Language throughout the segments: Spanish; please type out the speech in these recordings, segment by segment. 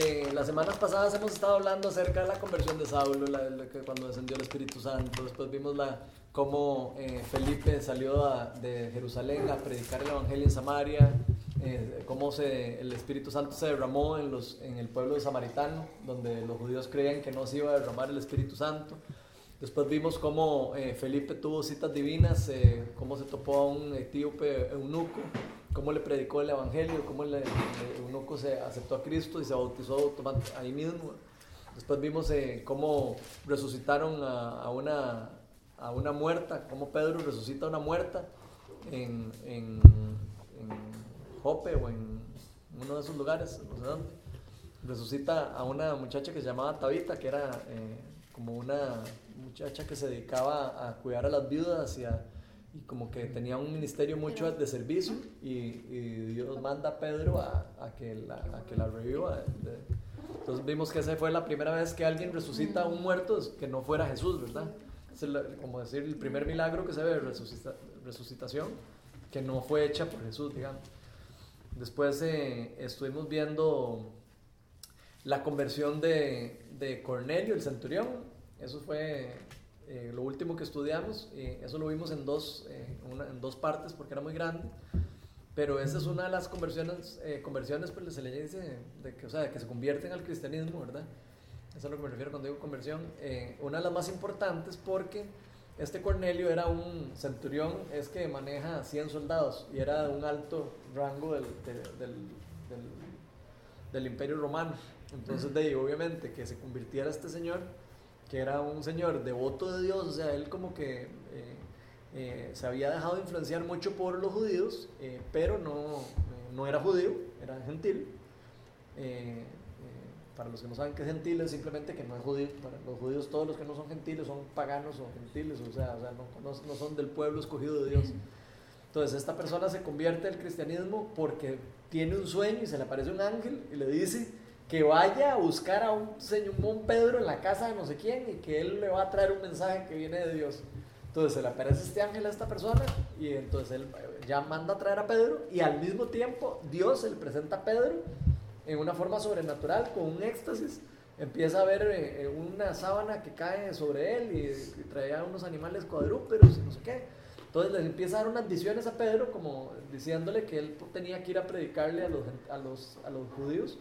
eh, las semanas pasadas hemos estado hablando acerca de la conversión de Saulo, la, la- cuando descendió el Espíritu Santo. Después vimos la, cómo eh, Felipe salió a- de Jerusalén a predicar el Evangelio en Samaria, eh, cómo se, el Espíritu Santo se derramó en, los, en el pueblo de Samaritano, donde los judíos creían que no se iba a derramar el Espíritu Santo. Después vimos cómo eh, Felipe tuvo citas divinas, eh, cómo se topó a un etíope eunuco, cómo le predicó el evangelio, cómo el, el eunuco se aceptó a Cristo y se bautizó ahí mismo. Después vimos eh, cómo resucitaron a, a una, a una muerta, cómo Pedro resucita a una muerta en, en, en Jope o en uno de esos lugares, no sé dónde. Resucita a una muchacha que se llamaba Tabita, que era eh, como una muchacha que se dedicaba a cuidar a las viudas y, a- y como que tenía un ministerio mucho de servicio y, y Dios manda a Pedro a, a que, la, a que la reviva. entonces vimos que esa fue la primera vez que alguien resucita a un muerto que no fuera Jesús, ¿verdad? Es el- como decir el primer milagro que se ve de resucita- resucitación que no fue hecha por Jesús, digamos. Después eh, estuvimos viendo la conversión de, de Cornelio, el centurión. Eso fue eh, lo último que estudiamos. eh, eso lo vimos en dos, eh, en dos partes porque era muy grande. Pero esa es una de las conversiones, eh, conversiones pues se le dice, de que, o sea, de que se convierten al cristianismo, ¿verdad? Eso es a lo que me refiero cuando digo conversión. Una de las más importantes porque este Cornelio era un centurión, es que maneja 100 soldados y era de un alto rango del, de- del, del, del imperio romano. Entonces, de ahí, obviamente, que se convirtiera este señor, que era un señor devoto de Dios, o sea, él como que eh, eh, se había dejado influenciar mucho por los judíos, eh, pero no, eh, no era judío, era gentil. Eh, eh, para los que no saben qué es gentil, es simplemente que no es judío. Para los judíos, todos los que no son gentiles son paganos o gentiles, o sea, o sea, no, no- no son del pueblo escogido de Dios. Entonces, esta persona se convierte al cristianismo porque tiene un sueño y se le aparece un ángel y le dice que vaya a buscar a un señor, un Pedro en la casa de no sé quién y que él le va a traer un mensaje que viene de Dios. Entonces se le aparece este ángel a esta persona y entonces él ya manda a traer a Pedro y al mismo tiempo Dios se le presenta a Pedro en una forma sobrenatural, con un éxtasis. Empieza a ver eh, eh, una sábana que cae sobre él y, traía unos animales cuadrúpedos y no sé qué. Entonces les empieza a dar unas visiones a Pedro como diciéndole que él tenía que ir a predicarle a los, a los, a los judíos.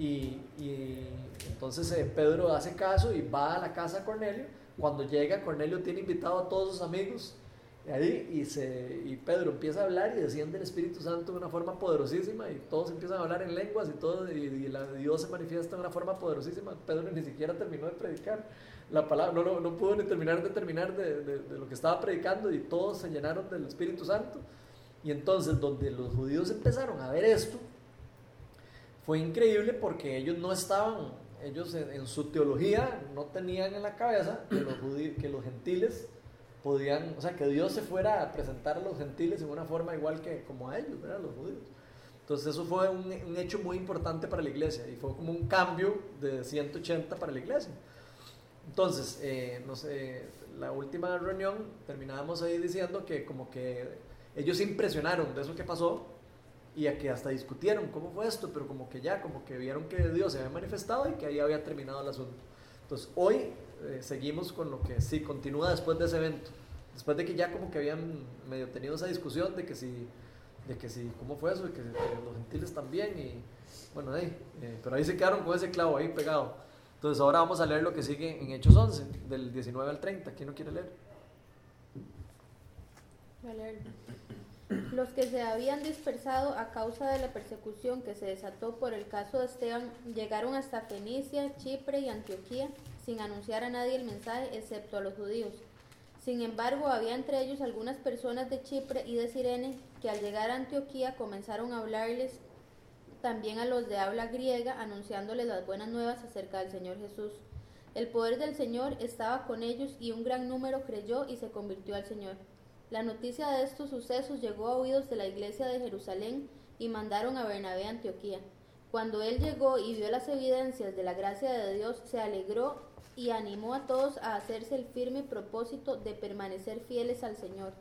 Y, y entonces eh, Pedro hace caso y va a la casa de Cornelio. Cuando llega, Cornelio tiene invitado a todos sus amigos ahí y, se, y Pedro empieza a hablar y desciende el Espíritu Santo de una forma poderosísima y todos empiezan a hablar en lenguas y todo y, y la, Dios se manifiesta de una forma poderosísima. Pedro ni siquiera terminó de predicar la palabra, no, no, no pudo ni terminar de terminar de, de- de lo que estaba predicando y todos se llenaron del Espíritu Santo. Y entonces donde los judíos empezaron a ver esto, fue increíble porque ellos no estaban, ellos en, en su teología no tenían en la cabeza que los, judí- que los gentiles podían, o sea, que Dios se fuera a presentar a los gentiles en una forma igual que como a ellos, ¿verdad? Los judíos. Entonces eso fue un, un hecho muy importante para la iglesia y fue como un cambio de 180 para la iglesia. Entonces, eh, no sé, la última reunión terminábamos ahí diciendo que como que ellos se impresionaron de eso que pasó y a que hasta discutieron cómo fue esto, pero como que ya, como que vieron que Dios se había manifestado y que ahí había terminado el asunto. Entonces, hoy eh, seguimos con lo que sí continúa después de ese evento. Después de que ya como que habían medio tenido esa discusión de que si, de que si, cómo fue eso, de que, que los gentiles también y bueno, ahí, eh, pero ahí se quedaron con ese clavo ahí pegado. Entonces ahora vamos a leer lo que sigue en Hechos 11, del 19 al 30. ¿Quién no quiere leer? Voy a leerlo. Los que se habían dispersado a causa de la persecución que se desató por el caso de Esteban llegaron hasta Fenicia, Chipre y Antioquía sin anunciar a nadie el mensaje excepto a los judíos. Sin embargo, había entre ellos algunas personas de Chipre y de Sirene que al llegar a Antioquía comenzaron a hablarles también a los de habla griega, anunciándoles las buenas nuevas acerca del Señor Jesús. El poder del Señor estaba con ellos y un gran número creyó y se convirtió al Señor. La noticia de estos sucesos llegó a oídos de la iglesia de Jerusalén y mandaron a Bernabé a Antioquía. Cuando él llegó y vio las evidencias de la gracia de Dios, se alegró y animó a todos a hacerse el firme propósito de permanecer fieles al Señor,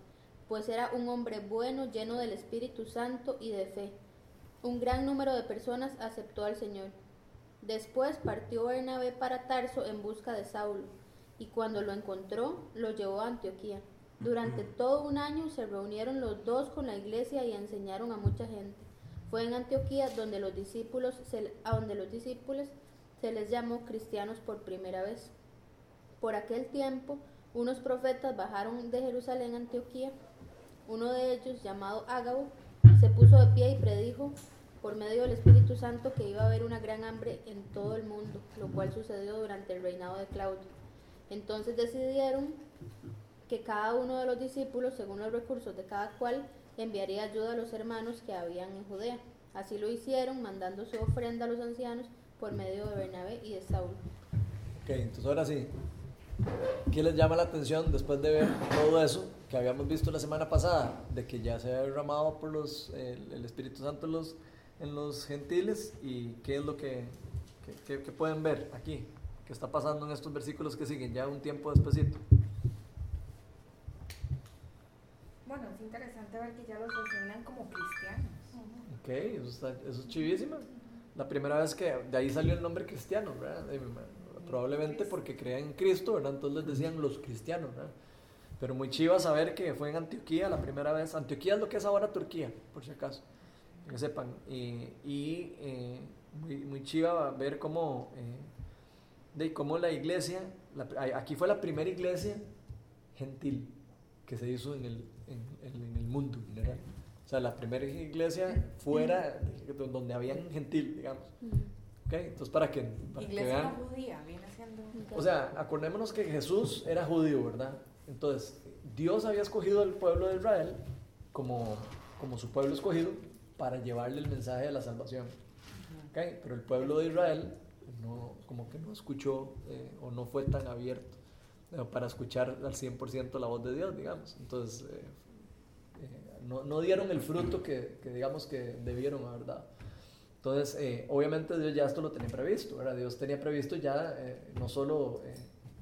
pues era un hombre bueno, lleno del Espíritu Santo y de fe. Un gran número de personas aceptó al Señor. Después partió Bernabé para Tarso en busca de Saulo, y cuando lo encontró, lo llevó a Antioquía. Durante todo un año se reunieron los dos con la iglesia y enseñaron a mucha gente. Fue en Antioquía donde los discípulos se, a donde los discípulos se les llamó cristianos por primera vez. Por aquel tiempo, unos profetas bajaron de Jerusalén a Antioquía. Uno de ellos, llamado Ágabo, se puso de pie y predijo por medio del Espíritu Santo que iba a haber una gran hambre en todo el mundo, lo cual sucedió durante el reinado de Claudio. Entonces decidieron que cada uno de los discípulos, según los recursos de cada cual, enviaría ayuda a los hermanos que habían en Judea. Así lo hicieron, mandando su ofrenda a los ancianos por medio de Bernabé y de Saulo. Ok, entonces ahora sí, ¿qué les llama la atención después de ver todo eso que habíamos visto la semana pasada? De que ya se ha derramado por los, el, el Espíritu Santo en los, en los gentiles y qué es lo que, que, que, que pueden ver aquí, qué está pasando en estos versículos que siguen ya un tiempo despuesito. Bueno, es interesante ver que ya los designan como cristianos. Ok, eso, está, eso es chivísima. La primera vez que de ahí salió el nombre cristiano, ¿verdad? Probablemente porque creían en Cristo, ¿verdad? Entonces les decían los cristianos, ¿verdad? Pero muy chiva saber que fue en Antioquía la primera vez. Antioquía es lo que es ahora Turquía, por si acaso, que sepan. Y, y eh, muy, muy chiva ver cómo, eh, de cómo la iglesia, la- aquí fue la primera iglesia gentil que se hizo en el, en, en- en el mundo en general. O sea, la primera iglesia fuera de- donde habían gentil, digamos. ¿Ok? Entonces, para que, para que Iglesia vean. no judía, viene siendo. O sea, acordémonos que Jesús era judío, ¿verdad? Entonces, Dios había escogido al pueblo de Israel como, como su pueblo escogido para llevarle el mensaje de la salvación. ¿Ok? Pero el pueblo de Israel no, como que no escuchó eh, o no fue tan abierto para escuchar al 100% la voz de Dios, digamos. Entonces, eh, eh, no, no dieron el fruto que, que digamos que debieron haber dado. Entonces, eh, obviamente Dios ya esto lo tenía previsto, ¿verdad? Dios tenía previsto ya eh, no solo eh,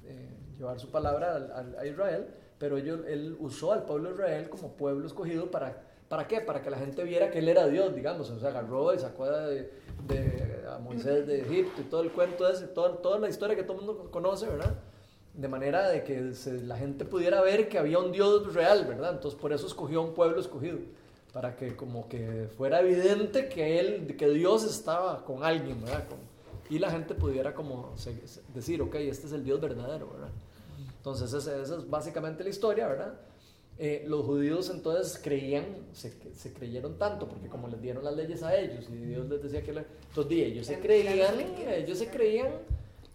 eh, llevar su palabra al- al- a Israel, pero ellos, Él usó al pueblo de Israel como pueblo escogido para, ¿para qué? Para que la gente viera que Él era Dios, digamos. O sea, agarró y sacó de, de- a Moisés de Egipto y todo el cuento ese, todo- toda la historia que todo el mundo conoce, ¿verdad? De manera de que se- la gente pudiera ver que había un Dios real, ¿verdad? Entonces, por eso escogió un pueblo escogido para que como que fuera evidente que él, que Dios estaba con alguien, ¿verdad? Con- y la gente pudiera como se- decir, ok, este es el Dios verdadero, ¿verdad? Entonces esa, esa es básicamente la historia, ¿verdad? Eh, los judíos entonces creían, se, se creyeron tanto, porque como les dieron las leyes a ellos y Dios les decía que... la- entonces ellos se creían, ellos se creían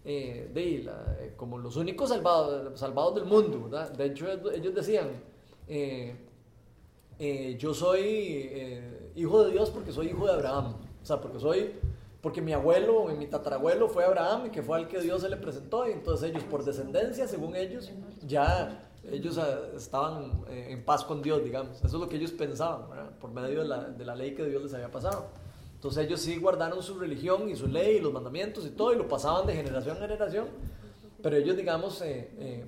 eh, de, la- eh, como los únicos salvados, salvados del mundo. De hecho ellos decían... eh, yo soy hijo de Dios porque soy hijo de Abraham. O sea, porque soy, porque mi abuelo, mi tatarabuelo fue Abraham y que fue al que Dios se le presentó. Y entonces ellos, por descendencia, según ellos, ya ellos eh, estaban en paz con Dios, digamos. Eso es lo que ellos pensaban, por medio de la, de la ley que Dios les había pasado. Entonces ellos sí guardaron su religión y su ley y los mandamientos y todo y lo pasaban de generación en generación. Pero ellos, digamos, eh, eh,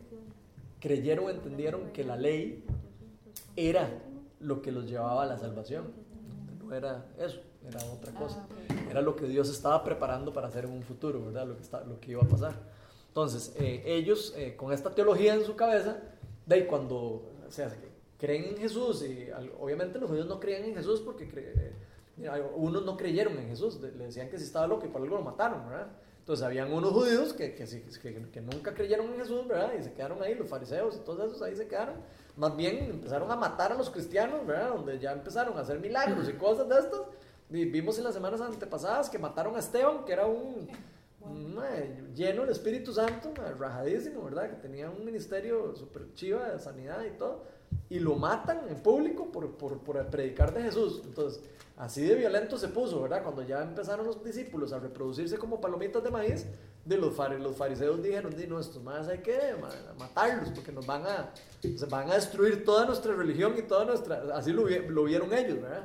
creyeron, entendieron que la ley era lo que los llevaba a la salvación. No era eso, era otra cosa. Era lo que Dios estaba preparando para hacer en un futuro, ¿verdad? Lo que, está, lo que iba a pasar. Entonces, eh, ellos, eh, con esta teología en su cabeza, de ahí cuando o sea, creen en Jesús, y obviamente los judíos no creían en Jesús porque cre- eh, unos no creyeron en Jesús, le decían que si estaba loco y por algo lo mataron, ¿verdad? Entonces habían unos judíos que, que, que- que nunca creyeron en Jesús, ¿verdad? Y se quedaron ahí, los fariseos y todos esos ahí se quedaron. Más bien empezaron a matar a los cristianos, ¿verdad? Donde ya empezaron a hacer milagros y cosas de estas. Y vimos en las semanas antepasadas que mataron a Esteban, que era un, un, mae, lleno del Espíritu Santo, mae, rajadísimo, ¿verdad? Que tenía un ministerio súper chiva de sanidad y todo. Y lo matan en público por, por, por predicar de Jesús. Entonces, así de violento se puso, ¿verdad? Cuando ya empezaron los discípulos a reproducirse como palomitas de maíz, de los, fari- los fariseos dijeron, di, no, estos más hay que ma- matarlos porque nos van a, van a destruir toda nuestra religión y toda nuestra... Así lo, lo vieron ellos, ¿verdad?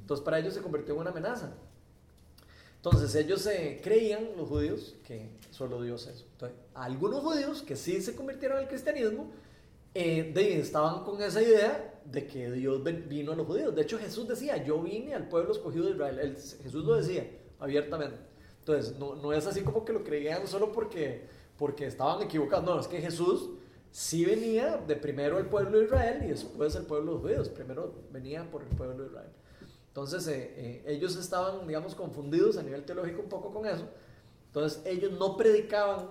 Entonces para ellos se convirtió en una amenaza. Entonces ellos eh, creían, los judíos, que solo Dios es. Entonces, algunos judíos que sí se convirtieron al cristianismo, eh, de- estaban con esa idea de que Dios vino a los judíos. De hecho Jesús decía, yo vine al pueblo escogido de Israel. Jesús lo decía abiertamente. Entonces, no, no es así como que lo creían solo porque, porque estaban equivocados. No, es que Jesús sí venía de primero el pueblo de Israel y después el pueblo de los judíos. Primero venía por el pueblo de Israel. Entonces, eh, eh, ellos estaban, digamos, confundidos a nivel teológico un poco con eso. Entonces, ellos no predicaban,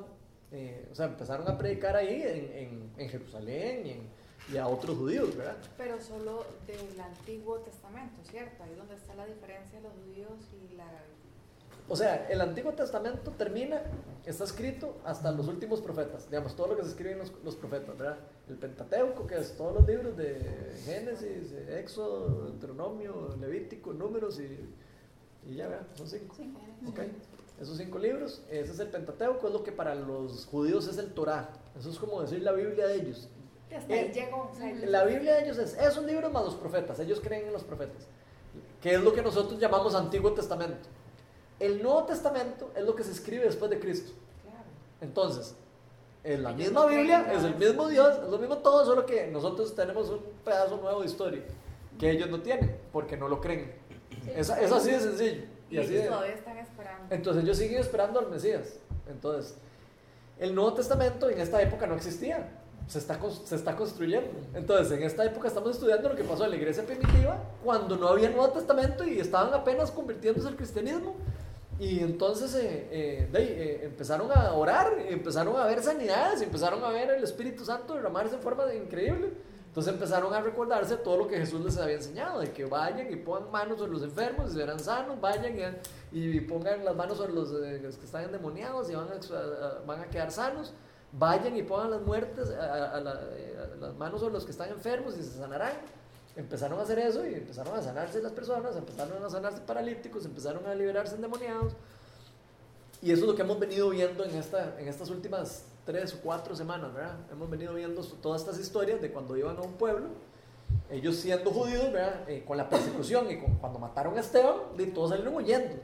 eh, o sea, empezaron a predicar ahí en, en, en Jerusalén y en, y a otros judíos, ¿verdad? Pero solo del Antiguo Testamento, ¿cierto? Ahí es donde está la diferencia de los judíos y la... O sea, el Antiguo Testamento termina, está escrito hasta los últimos profetas, digamos, todo lo que se escribe en los, los profetas, ¿verdad? El Pentateuco, que es todos los libros de Génesis, Éxodo, Deuteronomio, Levítico, Números y, y ya, ¿verdad? Son cinco. Sí. Okay. Esos cinco libros, ese es el Pentateuco, es lo que para los judíos es el Torah. Eso es como decir la Biblia de ellos. Eh, llegó. o sea, La Biblia de ellos es esos libros más los profetas, ellos creen en los profetas, que es lo que nosotros llamamos Antiguo Testamento. El Nuevo Testamento es lo que se escribe después de Cristo. Entonces, es la Ellos misma no Biblia, es el mismo Dios, es lo mismo todo, solo que nosotros tenemos un pedazo nuevo de historia que ellos no tienen, porque no lo creen. Es, es así de sencillo. Y, Y así ellos de- todavía están entonces ellos siguen esperando al Mesías. Entonces, el Nuevo Testamento en esta época no existía. Se está, se está construyendo. Entonces, en esta época estamos estudiando lo que pasó en la iglesia primitiva cuando no había Nuevo Testamento y estaban apenas convirtiéndose al cristianismo. Y entonces eh, eh, eh, empezaron a orar, empezaron a ver sanidades, empezaron a ver el Espíritu Santo derramarse en forma increíble. Entonces empezaron a recordarse todo lo que Jesús les había enseñado, de que vayan y pongan manos sobre los enfermos y serán sanos, vayan y, pongan las manos sobre los, eh, que están endemoniados y van a, quedar sanos, vayan y pongan las muertes, eh, a las manos sobre los que están enfermos y se sanarán. Empezaron a hacer eso y empezaron a sanarse las personas, empezaron a sanarse paralíticos, empezaron a liberarse endemoniados. Y eso es lo que hemos venido viendo en, esta, en estas últimas tres o cuatro semanas, ¿verdad? Hemos venido viendo todas estas historias de cuando iban a un pueblo, ellos siendo judíos, ¿verdad? Eh, con la persecución y con- cuando mataron a Esteban, de, todos salieron huyendo,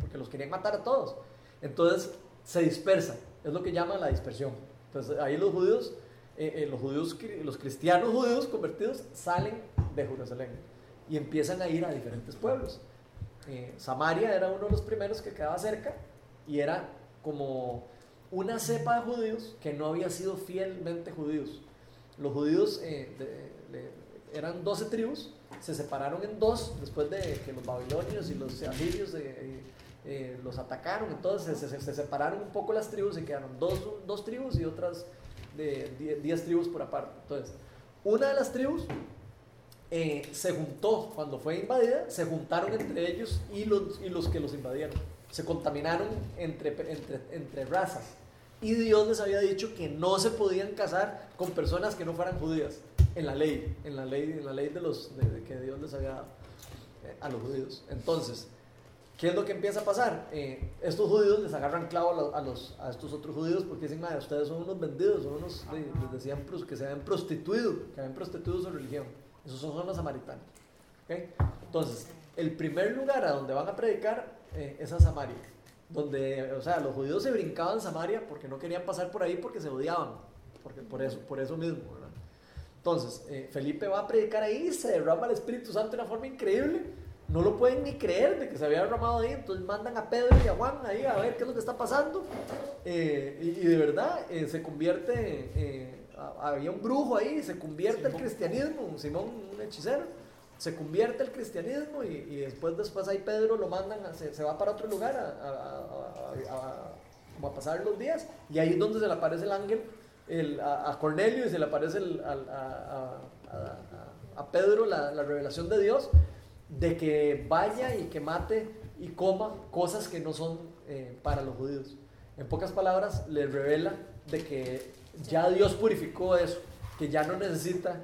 porque los querían matar a todos. Entonces se dispersa, es lo que llaman la dispersión. Entonces ahí los judíos, eh, eh, los judíos, los cristianos judíos convertidos salen de Jerusalén y empiezan a ir a diferentes pueblos. Samaria era uno de los primeros que quedaba cerca y era como una cepa de judíos que no había sido fielmente judíos. Los judíos eh, eran 12 tribus, se separaron en dos después de que los babilonios y los asirios eh, eh, los atacaron. Entonces se, se- se separaron un poco las tribus y quedaron dos, dos tribus y otras de 10 tribus por aparte. Entonces, una de las tribus se juntó, cuando fue invadida, se juntaron entre ellos y los, y los que los invadieron. Se contaminaron entre, entre, entre razas. Y Dios les había dicho que no se podían casar con personas que no fueran judías en la ley, en la ley, en la ley de los, de- de que Dios les había dado eh, a los judíos. Entonces, ¿qué es lo que empieza a pasar? Eh, estos judíos les agarran clavo a los, a, los- a estos otros judíos porque dicen, madre, ustedes son unos vendidos, son unos, Ajá. les decían que se habían prostituido, que habían prostituido su religión. Esos son, los samaritanos. Entonces, el primer lugar a donde van a predicar eh, es a Samaria. Donde, o sea, los judíos se brincaban Samaria porque no querían pasar por ahí porque se odiaban. Porque, por, eso, por eso mismo, ¿verdad? Entonces, eh, Felipe va a predicar ahí, se derrama el Espíritu Santo de una forma increíble. No lo pueden ni creer de que se había derramado ahí. Entonces mandan a Pedro y a Juan ahí a ver qué es lo que está pasando. Eh, y, y de verdad eh, se convierte, eh, a- había un brujo ahí, se convierte el cristianismo, Simón, un hechicero, se convierte el cristianismo y, y después, después ahí Pedro lo mandan, a- se, se va para otro lugar a, a- como a pasar los días y ahí es donde se le aparece el ángel el- a, Cornelio y se le aparece el- al- a, Pedro la, la revelación de Dios de que vaya y que mate y coma cosas que no son eh, para los judíos. En pocas palabras, le revela de que ya Dios purificó eso, que ya no necesita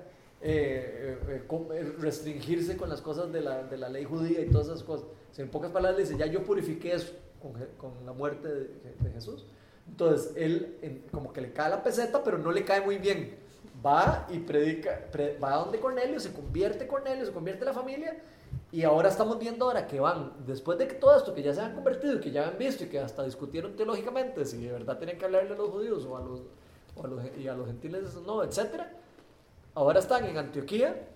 eh, eh, eh, restringirse con las cosas de la, de la ley judía y todas esas cosas. En pocas palabras, dice, ya yo purifiqué eso con, la muerte de, Jesús. Entonces, él en- como que le cae la peseta, pero no le cae muy bien. Va y predica, pre- va a donde Cornelio, se convierte Cornelio, se convierte la familia, y ahora estamos viendo ahora que van, después de que todo esto, que ya se han convertido, que ya han visto y que hasta discutieron teológicamente si de verdad tenían que hablarle a los judíos o a los, o a los, y a los gentiles no, etcétera, ahora están en Antioquía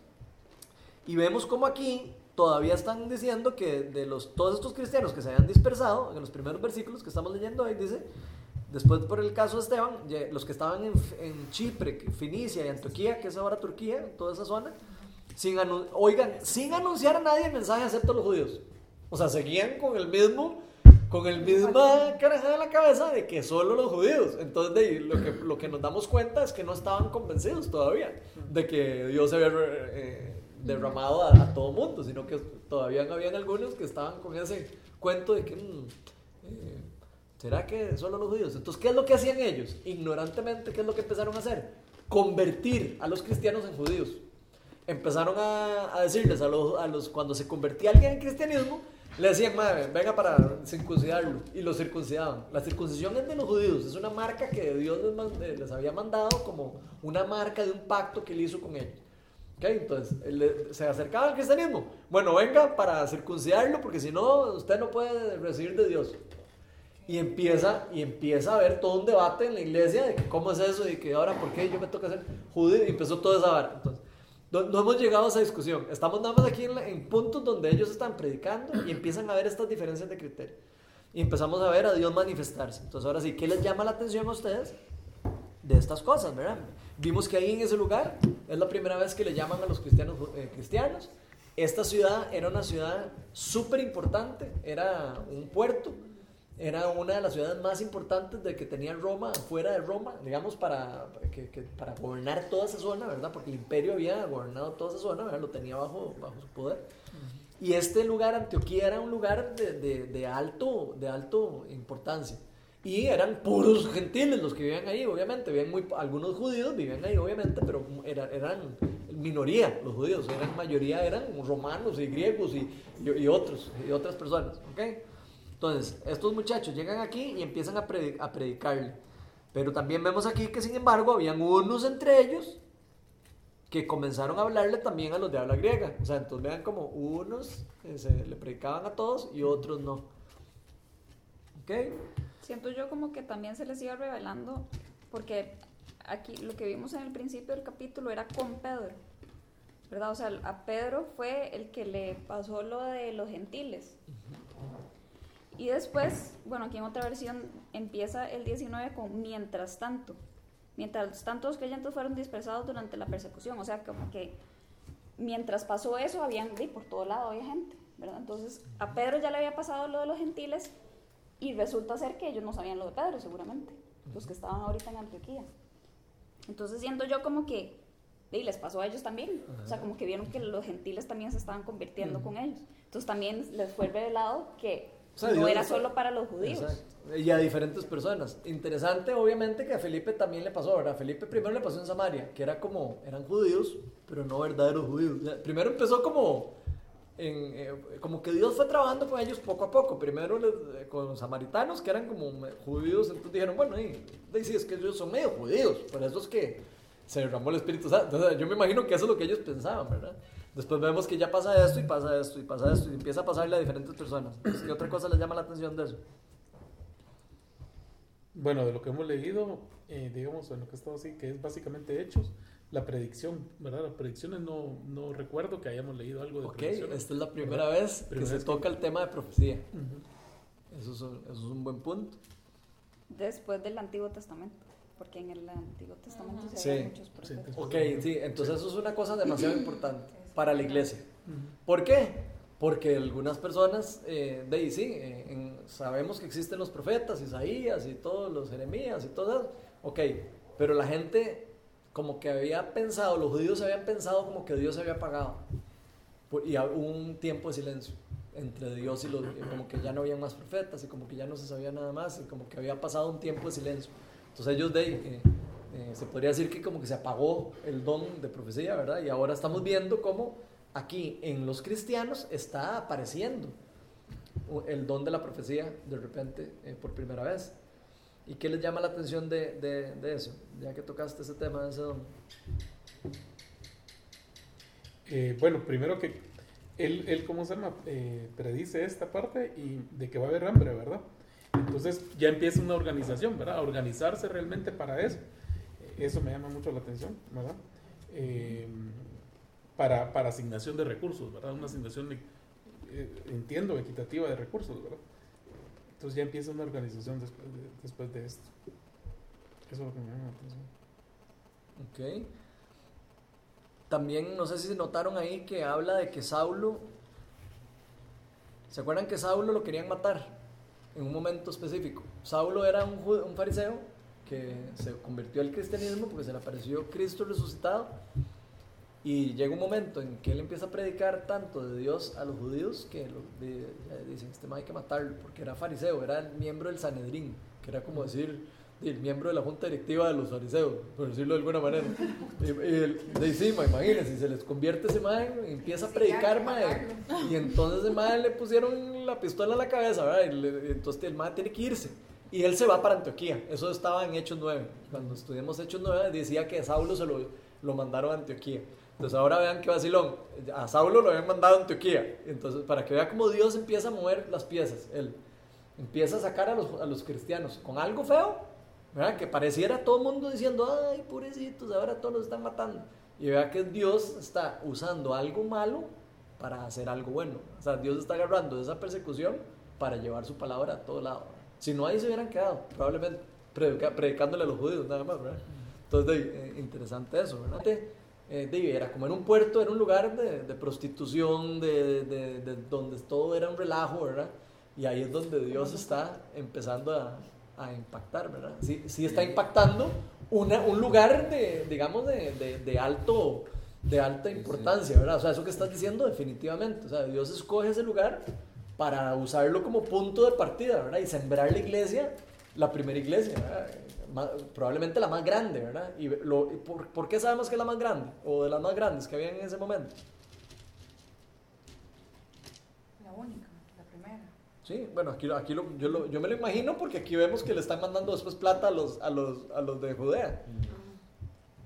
y vemos como aquí todavía están diciendo que de los, todos estos cristianos que se habían dispersado, en los primeros versículos que estamos leyendo ahí dice, después por el caso de Esteban, los que estaban en, en Chipre, Finicia y Antioquía, que es ahora Turquía, toda esa zona, sin oigan, sin anunciar a nadie el mensaje excepto a los judíos. O sea, seguían con el mismo con el misma carajada en la cabeza de que solo los judíos. Entonces, lo, que, lo que nos damos cuenta es que no estaban convencidos todavía de que Dios había eh, derramado a, todo mundo, sino que todavía habían algunos que estaban con ese cuento de que, mm, eh, ¿será que solo los judíos? Entonces, ¿qué es lo que hacían ellos? Ignorantemente, ¿qué es lo que empezaron a hacer? Convertir a los cristianos en judíos. Empezaron a, a decirles a los, a los, cuando se convertía alguien en cristianismo, le decían, madre, venga para circuncidarlo. Y lo circuncidaban. La circuncisión es de los judíos. Es una marca que Dios les, les había mandado como una marca de un pacto que él hizo con ellos. ¿Okay? Entonces, se acercaba al cristianismo. Bueno, venga para circuncidarlo porque si no, usted no puede recibir de Dios. Y empieza, y empieza a haber todo un debate en la iglesia de que cómo es eso y que ahora, ¿por qué yo me toca ser judío? Y empezó toda esa vara. Entonces, no, hemos llegado a esa discusión. Estamos nada más aquí en, puntos donde ellos están predicando y empiezan a ver estas diferencias de criterio. Y empezamos a ver a Dios manifestarse. Entonces, ahora sí, ¿qué les llama la atención a ustedes de estas cosas, verdad? Vimos que ahí en ese lugar es la primera vez que le llaman a los cristianos eh, cristianos. Esta ciudad era una ciudad súper importante, era un puerto era una de las ciudades más importantes de que tenía Roma, fuera de Roma, digamos, para, que, para gobernar toda esa zona, ¿verdad? Porque el imperio había gobernado toda esa zona, ¿verdad? Lo tenía bajo, bajo su poder. Y este lugar, Antioquía, era un lugar de, de, de, alto, de alto importancia. Y eran puros gentiles los que vivían ahí, obviamente. Vivían muy, algunos judíos vivían ahí, obviamente, pero era, eran minoría los judíos. Eran mayoría, eran romanos y griegos y, y, y otros, y otras personas, ¿ok? Entonces, estos muchachos llegan aquí y empiezan a, predicarle. Pero también vemos aquí que, sin embargo, habían unos entre ellos que comenzaron a hablarle también a los de habla griega. O sea, entonces vean como unos se le predicaban a todos y otros no. ¿Ok? Siento yo como que también se les iba revelando, porque aquí lo que vimos en el principio del capítulo era con Pedro, ¿verdad? O sea, a Pedro fue el que le pasó lo de los gentiles. Y después, bueno, aquí en otra versión empieza el 19 con mientras tanto. Mientras tanto los creyentes fueron dispersados durante la persecución. O sea, como que mientras pasó eso, habían, por todo lado había gente, ¿verdad? Entonces, a Pedro ya le había pasado lo de los gentiles y resulta ser que ellos no sabían lo de Pedro, seguramente, los que estaban ahorita en Antioquía. Entonces, siento yo como que y les pasó a ellos también. O sea, como que vieron que los gentiles también se estaban convirtiendo con ellos. Entonces también les fue revelado que no era solo para los judíos. Y a diferentes personas. Interesante, obviamente, que a Felipe también le pasó, ¿verdad? Felipe primero le pasó en Samaria, que era como, eran judíos, pero no verdaderos judíos. primero empezó como, en, eh, como que Dios fue trabajando con ellos poco a poco. Primero eh, con los samaritanos, que eran como judíos, entonces dijeron, bueno, y, sí, es que ellos son medio judíos, por eso es que se derramó el Espíritu Santo. Entonces, yo me imagino que eso es lo que ellos pensaban, ¿verdad? Después vemos que ya pasa esto y pasa esto y pasa esto y empieza a pasarle a diferentes personas. ¿Qué otra cosa les llama la atención de eso? Bueno, de lo que hemos leído, eh, digamos, en lo que estado así, que es básicamente hechos, la predicción, ¿verdad? Las predicciones no, no recuerdo que hayamos leído algo de Ok, esta es la primera vez que se toca el tema de profecía. eso, es un, eso es un buen punto. Después del Antiguo Testamento porque en el Antiguo Testamento se sí. muchos profetas. ok, sí, entonces eso es una cosa demasiado importante para la iglesia. ¿Por qué? Porque algunas personas, eh, de ahí sí, eh, sabemos que existen los profetas, Isaías y todos los Jeremías y todo eso. Ok, pero la gente como que había pensado, los judíos habían pensado como que Dios se había apagado. Y hubo un tiempo de silencio entre Dios y los, como que ya no había más profetas y como que ya no se sabía nada más y como que había pasado un tiempo de silencio. Entonces ellos de, eh, eh, se podría decir que como que se apagó el don de profecía, ¿verdad? Y ahora estamos viendo cómo aquí en los cristianos está apareciendo el don de la profecía de repente eh, por primera vez. ¿Y qué les llama la atención de, de, eso? Ya que tocaste ese tema de ese don. bueno, primero que él, él ¿cómo se llama? predice esta parte y de que va a haber hambre, ¿verdad? Entonces ya empieza una organización, ¿verdad? A organizarse realmente para eso. Eso me llama mucho la atención, ¿verdad? Eh, para, para asignación de recursos, ¿verdad? Una asignación, eh, entiendo, equitativa de recursos, ¿verdad? Entonces ya empieza una organización después de, después de esto. Eso es lo que me llama la atención. Ok. También, no sé si notaron ahí que habla de que Saulo. ¿Se acuerdan que Saulo lo querían matar en un momento específico? Saulo era un, un fariseo que se convirtió al cristianismo porque se le apareció Cristo resucitado. Y llega un momento en que él empieza a predicar tanto de Dios a los judíos que lo- de- dicen: Este man hay que matarlo porque era fariseo, era el miembro del Sanedrín, que era como decir el miembro de la junta directiva de los fariseos, por decirlo de alguna manera. Y, el, de encima, imagínense, se les convierte ese man, empieza a Sí, predicar, mae, y entonces el man le pusieron la pistola en la cabeza, ¿verdad? Y le- entonces el man tiene que irse. Y él se va para Antioquía, eso estaba en Hechos 9. Cuando estudiamos Hechos 9 decía que Saulo se lo, lo mandaron a Antioquía. Entonces ahora vean qué vacilón, a Saulo lo habían mandado a Antioquía. Entonces para que vea cómo Dios empieza a mover las piezas, él empieza a sacar a los, a los cristianos con algo feo, ¿verdad? Que pareciera todo el mundo diciendo, ay, pobrecitos, ahora todos los están matando. Y vea que Dios está usando algo malo para hacer algo bueno. O sea, Dios está agarrando esa persecución para llevar su palabra a todo lado. Si no, ahí se hubieran quedado, probablemente, predica- predicándole a los judíos nada más, ¿verdad? Entonces, eh, interesante eso, ¿verdad? Eh, de, era como en un puerto, era un lugar de, de prostitución, de, de- de donde todo era un relajo, ¿verdad? Y ahí es donde Dios está empezando a, a impactar, ¿verdad? Sí, sí está impactando una, un lugar de, digamos, de, de, de alto, de alta importancia, ¿verdad? O sea, eso que estás diciendo definitivamente. O sea, Dios escoge ese lugar para usarlo como punto de partida, ¿verdad? Y sembrar la iglesia, la primera iglesia, probablemente la más grande, ¿verdad? Y lo, y por, ¿Por qué sabemos que es la más grande? O de las más grandes que había en ese momento. La única, la primera. Sí, bueno, aquí, aquí lo- yo, lo- yo me lo imagino porque aquí vemos que le están mandando después plata a los, a los, a los de Judea.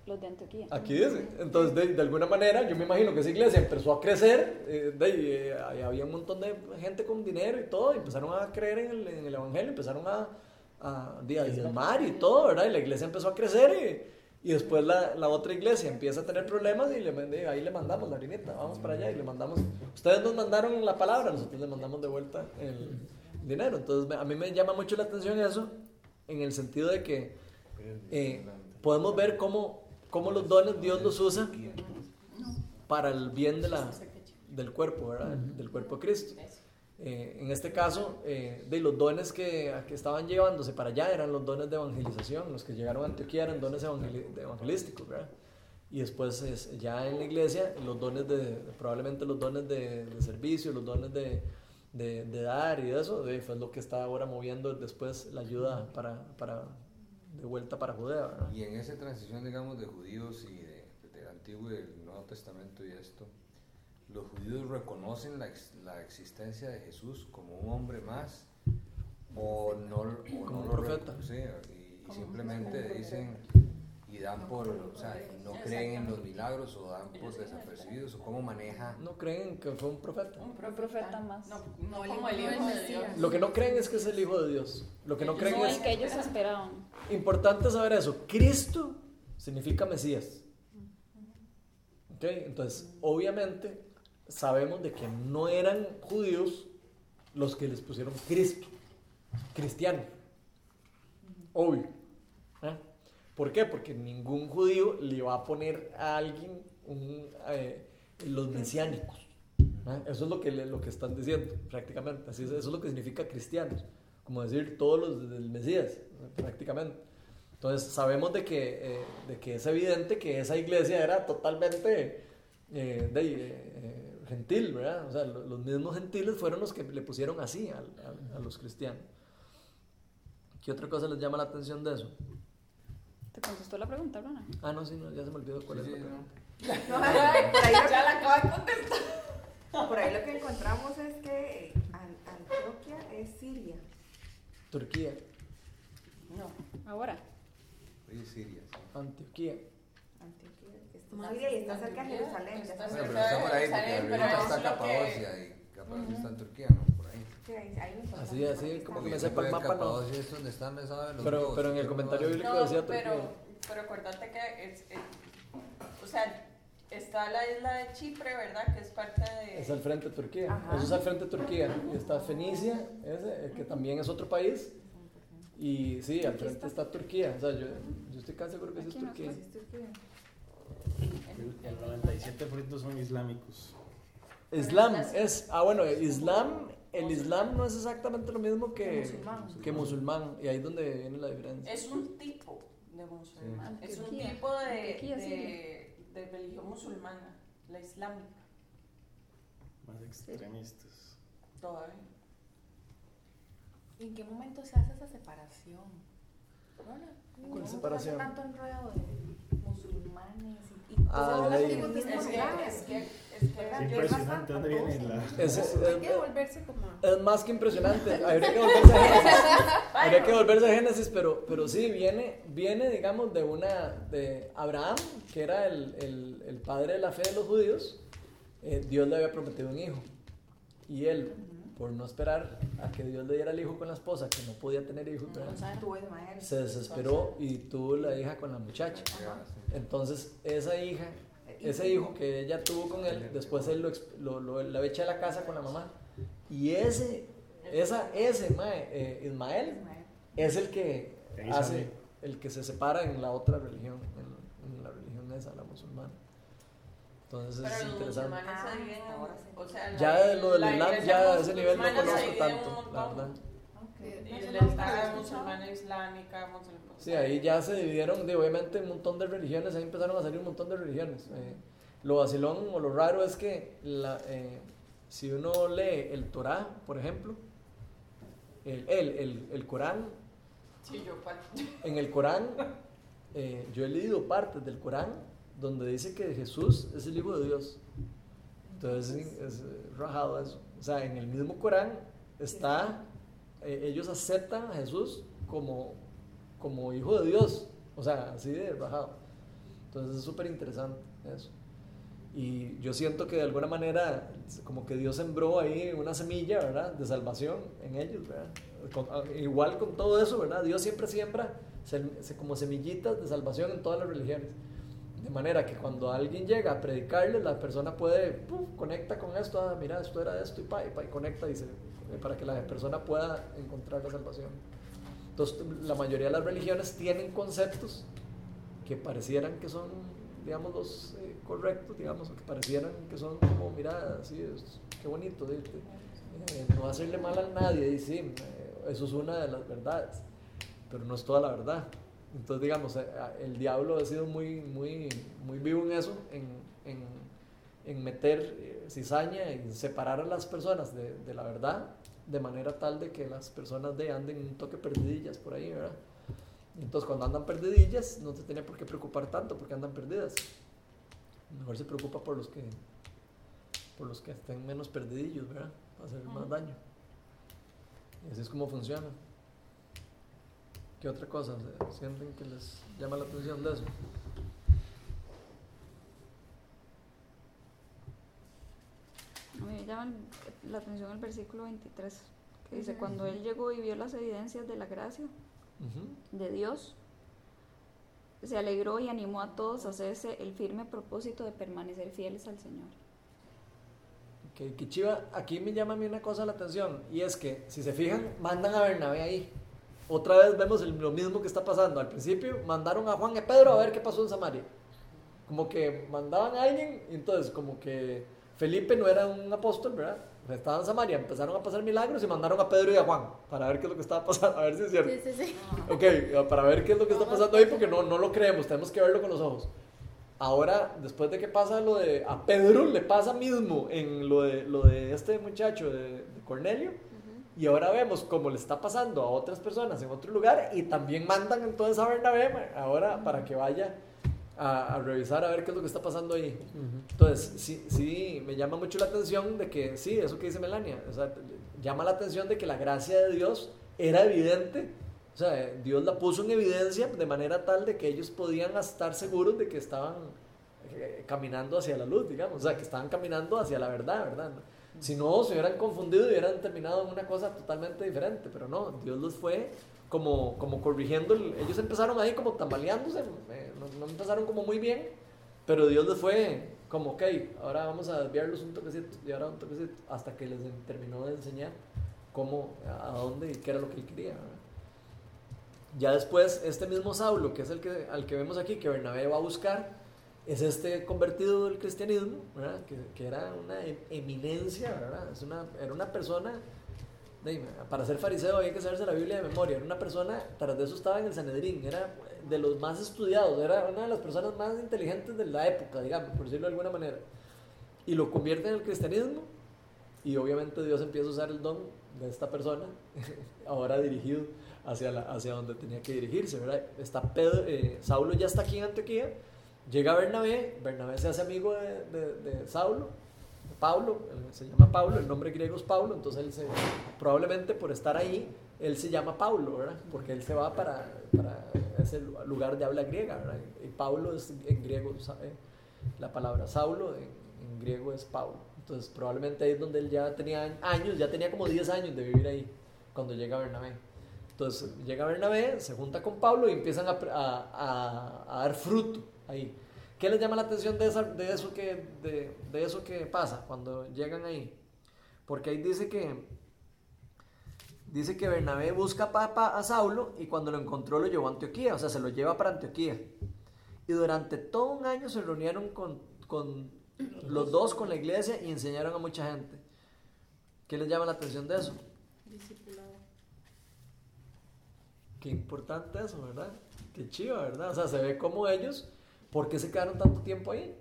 Los de Antioquía. Aquí dice. Entonces, de, de alguna manera, yo me imagino que esa iglesia empezó a crecer. eh, de, eh, había un montón de gente con dinero y todo. Y empezaron a creer en el, en el evangelio. Empezaron a, a, a diezmar y todo, ¿verdad? Y la iglesia empezó a crecer. Y, y después la, la otra iglesia empieza a tener problemas. Y le, ahí le mandamos la harinita. Vamos para allá y le mandamos. Ustedes nos mandaron la palabra, nosotros le mandamos de vuelta el dinero. Entonces, a mí me llama mucho la atención eso. En el sentido de que eh, podemos ver cómo, cómo los dones Dios los usa para el bien de la, del cuerpo, ¿verdad? Del cuerpo de Cristo. Eh, en este caso, eh, de los dones que, que estaban llevándose para allá eran los dones de evangelización, los que llegaron a Antioquía eran dones evangelísticos, ¿verdad? Y después es- ya en la iglesia, los dones de, probablemente los dones de, de servicio, los dones de, de, dar y de eso, de- fue lo que está ahora moviendo después la ayuda para, para de vuelta para Judea, ¿verdad? Y en esa transición, digamos, de judíos y de, del Antiguo y del Nuevo Testamento y esto, los judíos reconocen la, ex- la existencia de Jesús como un hombre más o no, o Como no un lo profeta. sí, y, y simplemente dicen y dan por, o sea, y no creen en los milagros o dan por desapercibidos o cómo maneja. No creen que fue un profeta. Un profeta más. No, No, no como el hijo de. Dios. Lo que no creen es que es el Hijo de Dios. Lo que no creen No es el que ellos esperaban. importante saber eso. Cristo significa Mesías. ¿Ok? Entonces, obviamente, sabemos de que no eran judíos los que les pusieron Cristo, cristiano. Obvio. ¿Por qué? Porque ningún judío le va a poner a alguien un, eh, los mesiánicos. Eso es lo que, lo que están diciendo, prácticamente. Así es, eso es lo que significa cristianos. Como decir todos los del Mesías, prácticamente. Entonces sabemos de que, eh, de que es evidente que esa iglesia era totalmente eh, de, eh, eh, gentil, ¿verdad? O sea, lo- los mismos gentiles fueron los que le pusieron así al- al- a, los cristianos. ¿Qué otra cosa les llama la atención de eso? ¿Te contestó la pregunta, Rona? Ah, no, sí, no, ya se me olvidó cuál Sí, es la sí, pregunta. No, por, ahí lo, Ya la acabo de contestar. por ahí lo que encontramos es que An- Antioquia es Siria. Turquía, No. Ahora. Oye, Siria. sí. Antioquía. Antioquia es Siria y está cerca de Jerusalén. Está está pero está por ahí, porque es está Capadocia y Capadocia está en Turquía, ¿no? Sí, ahí-. Así, así, como está. que me sepa el mapa, no. Es donde están, me los Pero, dos, pero en el ¿qué comentario bíblico No, decía pero, Turquía. pero acuérdate que es, es- o sea, Está la isla de Chipre, ¿verdad? Que es parte de... Es al frente de Turquía. Ajá. Eso es al frente de Turquía. Y está Fenicia, ese, eh, que también es otro país. Y sí, al frente está Turquía. O sea, yo, yo estoy casi seguro que sí es Aquí no Turquía. El, el 97% son islámicos. Islam es. Ah, bueno, Islam. El Islam no es exactamente lo mismo que, musulmán. que musulmán. Y ahí es donde viene la diferencia. Es un tipo de musulmán. Es un tipo de, de, de religión musulmana, la islámica, Más extremistas. todavía. ¿En qué momento se hace esa separación? ¿No? ¿En qué ¿Cuál separación? se hace tanto enredo de musulmanes y, Ah, pues, ahí. los antiguos Es que, musulmanes? es que, es impresionante, bastante ¿dónde viene todos. la- Es, Hay que es- devolverse como... es más que impresionante. Habría que volverse a Génesis. Habría que volverse a Génesis, pero, pero sí, viene, viene, digamos, de una. de Abraham, que era el, el, el padre de la fe de los judíos. Eh, Dios le había prometido un hijo. Y él, por no esperar a que Dios le diera el hijo con la esposa, que no podía tener Ismael. se desesperó y tuvo la hija con la muchacha. Entonces, esa hija, ese hijo que ella tuvo con él, después él lo, lo, lo- la echa a la casa con la mamá. Y ese, esa, ese mae, eh, Ismael, es el que hace, el que se separa en la otra religión, en, en la religión esa, la musulmana. Entonces Pero es los interesante. Ah, ahora sí. o sea, la- Ya de lo del la Islam, ya a ese nivel no conozco tanto, la verdad. Y la musulmana islámica, musulmana. Sí, ahí ya se dividieron, de, obviamente, un montón de religiones, ahí empezaron a salir un montón de religiones. Eh, lo vacilón o lo raro es que la, eh, si uno lee el Torá, por ejemplo, el, el, el, el Corán, Sí, yo en el Corán, eh, yo he leído partes del Corán donde dice que Jesús es el Hijo de Dios. Entonces es, es rajado eso. O sea, en el mismo Corán está, eh, ellos aceptan a Jesús como, como Hijo de Dios. O sea, así de rajado. Entonces es súper interesante eso. Y yo siento que de alguna manera, como que Dios sembró ahí una semilla, ¿verdad? De salvación en ellos, ¿verdad? Con- a- igual con todo eso, ¿verdad? Dios siempre siembra como semillitas de salvación en todas las religiones. De manera que cuando alguien llega a predicarle, la persona puede, ¡puf! conecta con esto, ah, mira, esto era esto, y, pa, y, pa, y conecta, se- eh, para que la persona pueda encontrar la salvación. Entonces, la mayoría de las religiones tienen conceptos que parecieran que son, digamos, los eh, correctos, digamos, que parecieran que son como, mira, sí, qué bonito, de- eh, no hacerle mal a nadie, y sí, eh, eso es una de las verdades, pero no es toda la verdad. Entonces, digamos, eh, el diablo ha sido muy, muy, muy vivo en eso, en, en, en meter eh, cizaña, en separar a las personas de, de la verdad, de manera tal de que las personas de anden un toque perdidillas por ahí, ¿verdad? Entonces, cuando andan perdidillas, no se tiene por qué preocupar tanto porque andan perdidas. Mejor se preocupa por los que por los que estén menos perdidillos, ¿verdad? Para hacer más daño. Y así es como funciona. ¿Qué otra cosa sienten que les llama la atención de eso? A mí me llama la atención el versículo 23, que dice, cuando él llegó y vio las evidencias de la gracia de Dios, se alegró y animó a todos a hacerse el firme propósito de permanecer fieles al Señor. Que, que chiva, aquí me llama a mí una cosa la atención, y es que, si se fijan, mandan a Bernabé ahí. Otra vez vemos el- lo mismo que está pasando. Al principio mandaron a Juan y a Pedro a ver qué pasó en Samaria. Como que mandaban a alguien, y entonces como que Felipe no era un apóstol, ¿verdad? Estaba en Samaria, empezaron a pasar milagros y mandaron a Pedro y a Juan para ver qué es lo que estaba pasando, a ver si es cierto. Sí, sí, sí. Ok, para ver qué es lo que está pasando ahí, porque no, no lo creemos, tenemos que verlo con los ojos. Ahora, después de que pasa lo de. A Pedro le pasa mismo en lo de, lo de este muchacho de, de Cornelio, y ahora vemos cómo le está pasando a otras personas en otro lugar, y también mandan entonces a Bernabé ahora para que vaya a, a revisar a ver qué es lo que está pasando ahí. Entonces, sí, sí, me llama mucho la atención de que, sí, eso que dice Melania, o sea, llama la atención de que la gracia de Dios era evidente, o sea, Dios la puso en evidencia de manera tal de que ellos podían estar seguros de que estaban eh, caminando hacia la luz, digamos, o sea, que estaban caminando hacia la verdad, ¿verdad? Si no, se hubieran confundido y hubieran terminado en una cosa totalmente diferente, pero no, Dios los fue como, como corrigiendo, el- ellos empezaron ahí como tambaleándose, eh, no, no empezaron como muy bien, pero Dios les fue como, ok, ahora vamos a desviarlos un toquecito y ahora un toquecito, hasta que les terminó de enseñar cómo, a dónde y qué era lo que quería. Ya después, este mismo Saulo, que es el que, al que vemos aquí, que Bernabé va a buscar, es este convertido del cristianismo. Que, que era una em- eminencia. Es una, era una persona, para ser fariseo había que saberse la Biblia de memoria, era una persona, tras de eso estaba en el Sanedrín, era de los más estudiados, era una de las personas más inteligentes de la época, digamos, por decirlo de alguna manera. Y lo convierte en el cristianismo, y obviamente Dios empieza a usar el don de esta persona, ahora dirigido hacia, la, hacia donde tenía que dirigirse, ¿verdad? Está Pedro, eh, Saulo ya está aquí en Antioquía, llega Bernabé, Bernabé se hace amigo de, de, de Saulo, de Pablo, se llama Pablo, el nombre griego es Pablo, entonces él se, probablemente por estar ahí, él se llama Pablo, ¿verdad? Porque él se va para, para ese lugar de habla griega, ¿verdad? Y Pablo es en griego, ¿sabe? la palabra Saulo en, en griego es Pablo. Entonces probablemente ahí es donde él ya tenía años, ya tenía como 10 años de vivir ahí, cuando llega Bernabé. Entonces llega Bernabé, se junta con Pablo y empiezan a, a, a, a dar fruto ahí. ¿Qué les llama la atención de, esa, de, eso que, de, de, eso que pasa cuando llegan ahí? Porque ahí dice que, dice que Bernabé busca a, a Saulo y cuando lo encontró lo llevó a Antioquía, o sea, se lo lleva para Antioquía. Y durante todo un año se reunieron con, con los dos, con la iglesia y enseñaron a mucha gente. ¿Qué les llama la atención de eso? Discipulado. Qué importante eso, ¿verdad? Qué chido, ¿verdad? O sea, se ve como ellos, ¿por qué se quedaron tanto tiempo ahí?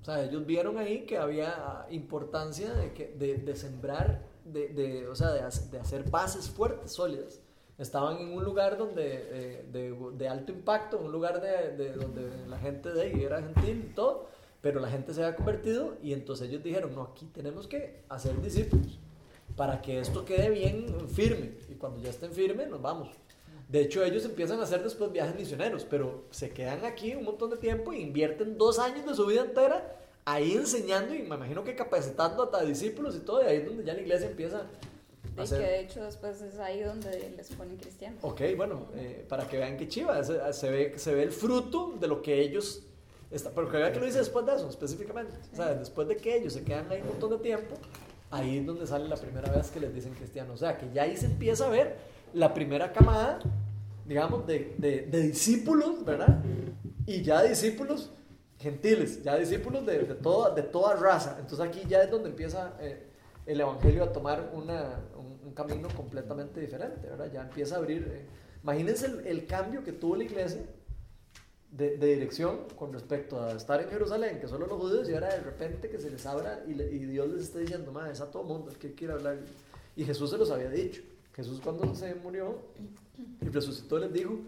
O sea, ellos vieron ahí que había importancia de, que, de, de sembrar, de, de, o sea, de, hacer bases fuertes, sólidas. Estaban en un lugar donde, eh, de, alto impacto, un lugar de, donde la gente de ahí era gentil y todo, pero la gente se había convertido y entonces ellos dijeron, no, aquí tenemos que hacer discípulos para que esto quede bien firme. Y cuando ya estén firmes, nos vamos. De hecho, ellos empiezan a hacer después viajes misioneros, pero se quedan aquí un montón de tiempo e invierten dos años de su vida entera ahí enseñando y me imagino que capacitando a discípulos y todo, y ahí es donde ya la iglesia empieza a hacer... Y que de hecho después es ahí donde les ponen cristianos. Ok, bueno, eh, para que vean que chiva, se, se, ve, se ve el fruto de lo que ellos... Está, pero que vean que lo dice después de eso, específicamente. O sea, después de que ellos se quedan ahí un montón de tiempo, ahí es donde sale la primera vez que les dicen cristianos. O sea, que ya ahí se empieza a ver la primera camada, digamos, de, de, discípulos, ¿verdad? Y ya discípulos gentiles, ya discípulos de, de, toda, de toda raza. Entonces aquí ya es donde empieza eh, el Evangelio a tomar una, un, camino completamente diferente, ¿verdad? Ya empieza a abrir... Eh, imagínense el, el, cambio que tuvo la iglesia de, de, dirección con respecto a estar en Jerusalén, que solo los judíos, y ahora de repente que se les abra y, y Dios les está diciendo, madre, es a todo mundo el que quiere hablar. Y Jesús se los había dicho. Jesús cuando se murió y resucitó les dijo,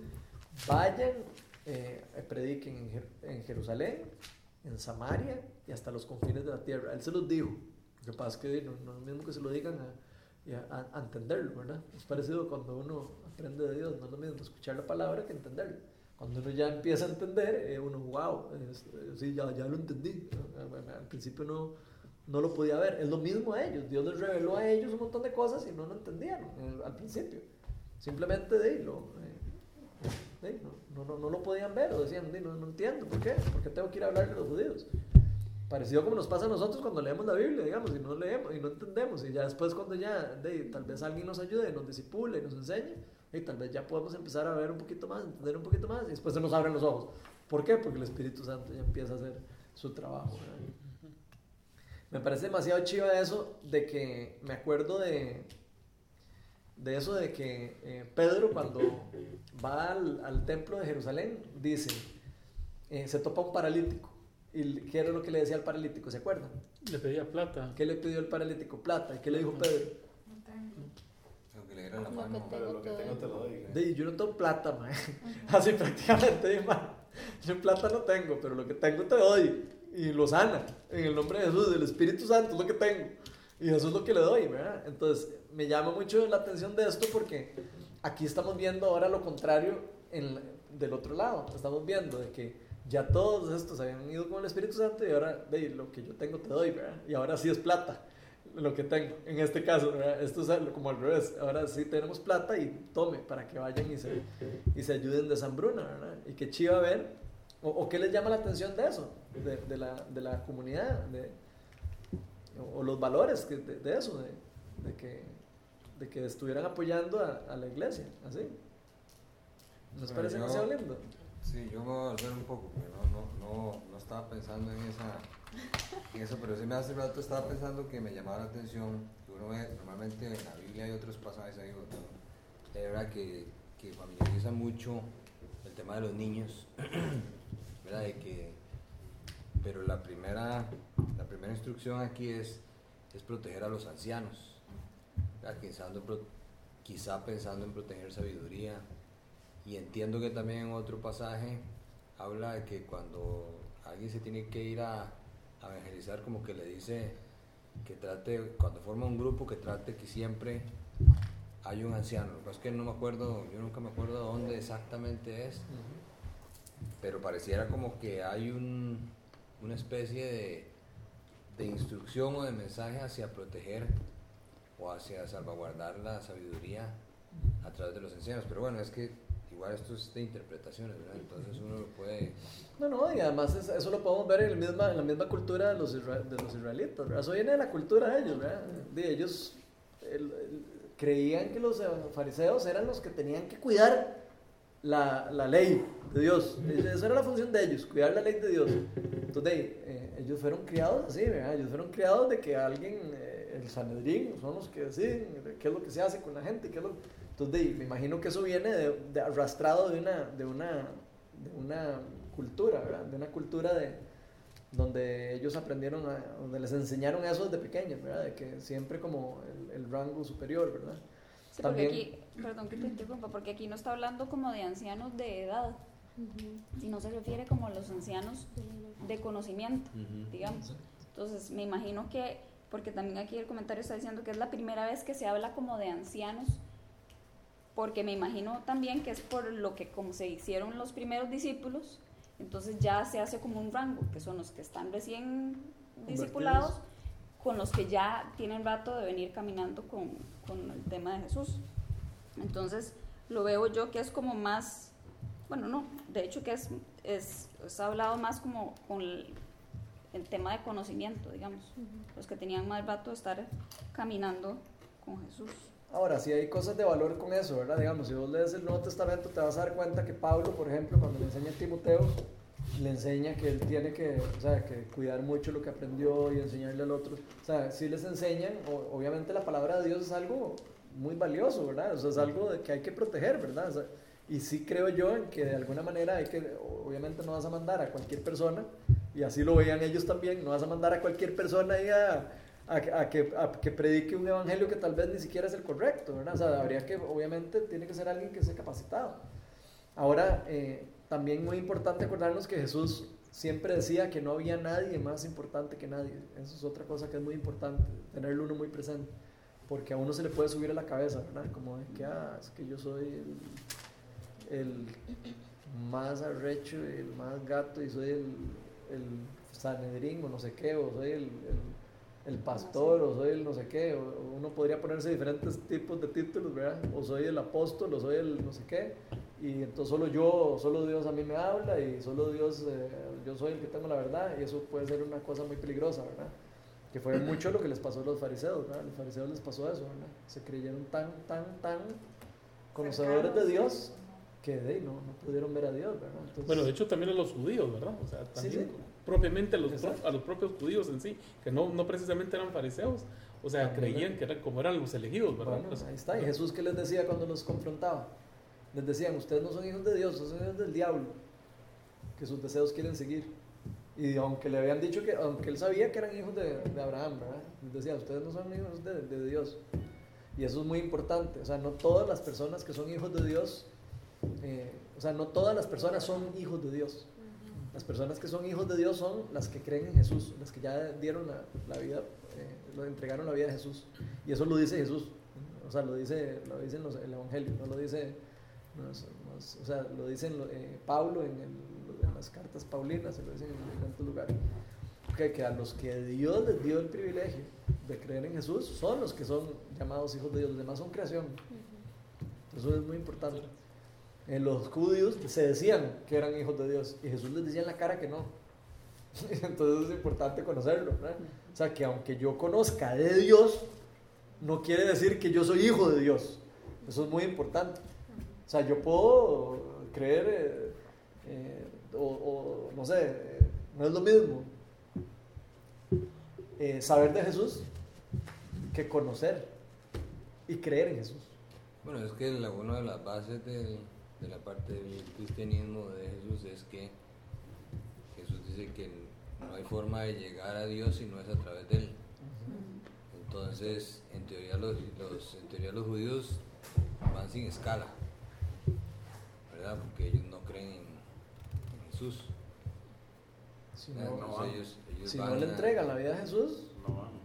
vayan eh, prediquen en, Jer en, Jerusalén, en Samaria y hasta los confines de la tierra. Él se los dijo. Lo que pasa es que no, no es lo mismo que se lo digan a, entenderlo, ¿verdad? Es parecido cuando uno aprende de Dios, no es lo mismo escuchar la palabra que entenderlo. Cuando uno ya empieza a entender, eh, uno, wow, es, sí, ya, ya lo entendí. Al principio no, no lo podía ver. Es lo mismo a ellos. Dios les reveló a ellos un montón de cosas y no lo entendieron eh, al principio. Simplemente de lo, eh, no, no, no, lo podían ver o decían, no, no entiendo, ¿por qué? ¿Por qué tengo que ir a hablar de los judíos? Parecido como nos pasa a nosotros cuando leemos la Biblia, digamos, y no leemos y no entendemos, y ya después cuando ya de, tal vez alguien nos ayude, nos disipule, nos enseñe, y tal vez ya podemos empezar a ver un poquito más, entender un poquito más, y después se nos abren los ojos. ¿Por qué? Porque el Espíritu Santo ya empieza a hacer su trabajo. ¿verdad? Me parece demasiado chiva eso de que me acuerdo de, de eso de que eh, Pedro cuando va al, al, templo de Jerusalén dice, eh, se topa un paralítico. ¿Y qué era lo que le decía al paralítico? ¿Se acuerdan? Le pedía plata. ¿Qué le pidió el paralítico? Plata. ¿Y qué le dijo Pedro? No tengo. Lo que le diera la mano. Pero lo que tengo te lo doy. De, yo no tengo plata, man. Así prácticamente, man. Yo plata no tengo, pero lo que tengo te doy. Y lo sana. En el nombre de Jesús, del Espíritu Santo, es lo que tengo. Y eso es lo que le doy, ¿verdad? Entonces, me llama mucho la atención de esto porque aquí estamos viendo ahora lo contrario en, del otro lado. Estamos viendo de que ya todos estos habían ido con el Espíritu Santo y ahora, ve, lo que yo tengo te doy, ¿verdad? Y ahora sí es plata lo que tengo. En este caso, ¿verdad? Esto es como al revés. Ahora sí tenemos plata y tome para que vayan y se, y se ayuden de esa hambruna, ¿verdad? Y qué chiva ver ¿O, o qué les llama la atención de eso? De, de la, de la comunidad, de, o, o los valores que, de, de eso, de, que, de que estuvieran apoyando a, a la iglesia, así. ¿Les Bueno, parece demasiado lindo? Sí, yo me voy a volver un poco, porque no, no, no, no estaba pensando en, esa, eso, pero sí me hace rato estaba pensando que me llamaba la atención, que uno ve normalmente en la Biblia hay otros pasajes ahí, de verdad que, que familiariza mucho el tema de los niños, De que, pero la primera, la primera instrucción aquí es, es proteger a los ancianos. Pensando quizá pensando en proteger sabiduría, y entiendo que también en otro pasaje habla de que cuando alguien se tiene que ir a, evangelizar, como que le dice que trate, cuando forma un grupo, que trate que siempre hay un anciano. Lo que es que no me acuerdo, yo nunca me acuerdo dónde exactamente es, pero pareciera como que hay un, una especie de, de instrucción o de mensaje hacia proteger o hacia salvaguardar la sabiduría a través de los ancianos. Pero bueno, es que igual esto es de interpretaciones, ¿verdad? Entonces uno lo puede... No, no, y además es- eso lo podemos ver en, el misma, en la misma cultura de los, de los israelitas, ¿verdad? Eso viene de la cultura de ellos, ¿verdad? De ellos el- el- creían que los fariseos eran los que tenían que cuidar la, la ley de Dios. Esa era la función de ellos, cuidar la ley de Dios. Entonces, eh, ellos fueron criados así, ¿verdad? Ellos fueron criados de que alguien, eh, el Sanedrín, son los que deciden de qué es lo que se hace con la gente, qué es lo entonces, me imagino que eso viene de, de arrastrado de una, de una, de una cultura, ¿verdad? De una cultura de, donde ellos aprendieron, a- donde les enseñaron eso desde pequeños, ¿verdad? De que siempre como el, el rango superior, ¿verdad? Sí, porque aquí, perdón que te interrumpa, porque aquí no está hablando como de ancianos de edad, sino se refiere como a los ancianos de conocimiento, digamos. Entonces, me imagino que, porque también aquí el comentario está diciendo que es la primera vez que se habla como de ancianos, porque me imagino también que es por lo que como se hicieron los primeros discípulos, entonces ya se hace como un rango, que son los que están recién discipulados, con los que ya tienen rato de venir caminando con, con el tema de Jesús. Entonces, lo veo yo que es como más, bueno, no, de hecho que es, es, es hablado más como con el, el tema de conocimiento, digamos, los que tenían más rato de estar caminando con Jesús. Ahora, sí hay cosas de valor con eso, ¿verdad? Digamos, si vos lees el Nuevo Testamento, te vas a dar cuenta que Pablo, por ejemplo, cuando le enseña a Timoteo, le enseña que él tiene que, o sea, que cuidar mucho lo que aprendió y enseñarle al otro. O sea, sí les enseñan, obviamente la palabra de Dios es algo muy valioso, ¿verdad? O sea, es algo que hay que proteger, ¿verdad? Sea, y sí creo yo en que de alguna manera hay que, obviamente no vas a mandar a cualquier persona, y así lo veían ellos también, no vas a mandar a cualquier persona ahí a, a, a que, a que predique un evangelio que tal vez ni siquiera es el correcto, ¿verdad? O sea, habría que, obviamente, tiene que ser alguien que esté capacitado. Ahora, eh, también muy importante acordarnos que Jesús siempre decía que no había nadie más importante que nadie. Eso es otra cosa que es muy importante, tenerlo uno muy presente. Porque a uno se le puede subir a la cabeza, ¿verdad? Como de que, ah, es que yo soy el, el más arrecho, el más gato y soy el, el Sanedrín o no sé qué, o soy el, el, el pastor o soy el no sé qué. O, uno podría ponerse diferentes tipos de títulos, ¿verdad? O soy el apóstol o soy el no sé qué. Y entonces solo yo, solo Dios a mí me habla y solo Dios, eh, yo soy el que tengo la verdad y eso puede ser una cosa muy peligrosa, ¿verdad? Que fue mucho lo que les pasó a los fariseos, ¿verdad? A los fariseos les pasó eso, ¿verdad? Se creyeron tan, tan, tan conocedores de. Dios que de ahí no, no pudieron ver a Dios, ¿verdad? Entonces, Bueno, de hecho también a los judíos, ¿verdad? O sea, Sí, también sí. propiamente a los, a los propios judíos en sí, que no, no precisamente eran fariseos, o sea, También, creían que eran como eran los elegidos, ¿verdad? Bueno, Pues, ahí está. ¿Y Jesús qué les decía cuando los confrontaba? Les decían, ustedes no son hijos de Dios, son hijos del diablo, que sus deseos quieren seguir. Y aunque le habían dicho que, aunque él sabía que eran hijos de, de Abraham, ¿verdad? Les decía, ustedes no son hijos de, de Dios. Y eso es muy importante. O sea, no todas las personas que son hijos de Dios, eh, o sea, no todas las personas son hijos de Dios. Las personas que son hijos de Dios son las que creen en Jesús, las que ya dieron la, la vida, eh, lo entregaron la vida a Jesús. Y eso lo dice Jesús. O sea, lo dice, lo dice en los- el Evangelio, no lo dice, no es- no es- o sea, lo dice en lo- eh, Pablo en, el- en las cartas paulinas, se lo dicen en diferentes lugares. Que, que a los que Dios les dio el privilegio de creer en Jesús son los que son llamados hijos de Dios, los demás son creación. Eso es muy importante. eh, los judíos se decían que eran hijos de Dios y Jesús les decía en la cara que no. Entonces es importante conocerlo. ¿verdad? O sea, que aunque yo conozca de Dios, no quiere decir que yo soy hijo de Dios. Eso es muy importante. O sea, yo puedo creer, eh, eh, o, o, no sé, eh, no es lo mismo eh, saber de Jesús que conocer y creer en Jesús. Bueno, es que la, una de las bases del- de la parte del cristianismo de Jesús es que Jesús dice que no hay forma de llegar a Dios si no es a través de Él. Entonces, en teoría los, los- en teoría los judíos van sin escala, ¿verdad? Porque ellos no creen en, en Jesús. Si no, ellos, ellos si van no le a- entregan la vida a Jesús, No van.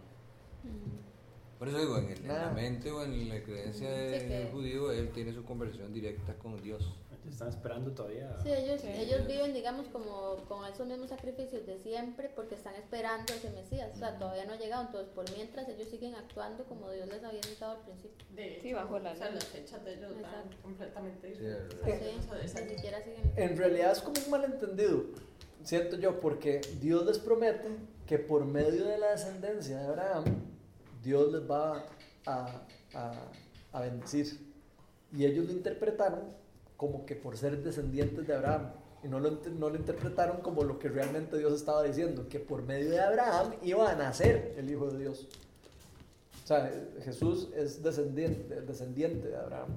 Por eso digo, en, el- en la mente o en la creencia Sí, del que- judío, él tiene su conversación directa con Dios. Están esperando todavía. Sí, ellos, Sí. ellos viven, digamos, como con esos mismos sacrificios de siempre porque están esperando a ese Mesías. O sea, todavía no ha llegado. Entonces, por mientras, ellos siguen actuando como Dios les había indicado al principio. De Sí, hecho, bajo la o sea, las fechas de ellos Exacto. completamente Sí, diferentes. es Sí, ni siquiera siguen. en realidad es como un malentendido, siento yo, porque Dios les promete que por medio de la descendencia de Abraham, Dios les va a, a- a bendecir. Y ellos lo interpretaron como que por ser descendientes de Abraham. Y no lo, no lo interpretaron como lo que realmente Dios estaba diciendo, que por medio de Abraham iba a nacer el Hijo de Dios. O sea, Jesús es descendiente, descendiente de Abraham.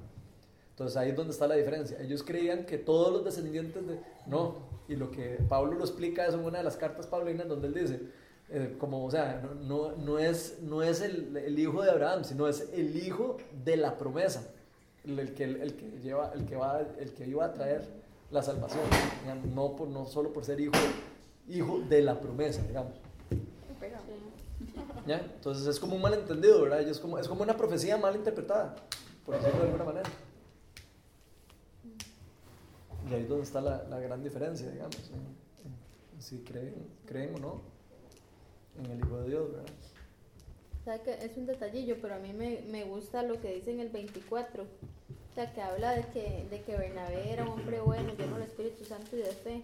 Entonces ahí es donde está la diferencia. Ellos creían que todos los descendientes de... No, y lo que Pablo lo explica es en una de las cartas paulinas donde él dice, eh, como, o sea, no, no, no es, no es el, el hijo de Abraham, sino es el hijo de la promesa, el, que, el, que lleva, el que va, el que iba a traer la salvación, digamos, no, por, no solo por ser hijo, hijo de la promesa, digamos. ¿Ya? Entonces es como un malentendido, ¿verdad? Y es, como, es como una profecía mal interpretada, por decirlo de alguna manera. Y ahí es donde está la, la gran diferencia, digamos, en- en si creen, creen o no en el Hijo de Dios, ¿verdad? ¿Sabe que Es un detallillo, pero a mí me, me gusta lo que dice en el 24. Sea, que habla de que, de que Bernabé era un hombre bueno, lleno del Espíritu Santo y de fe.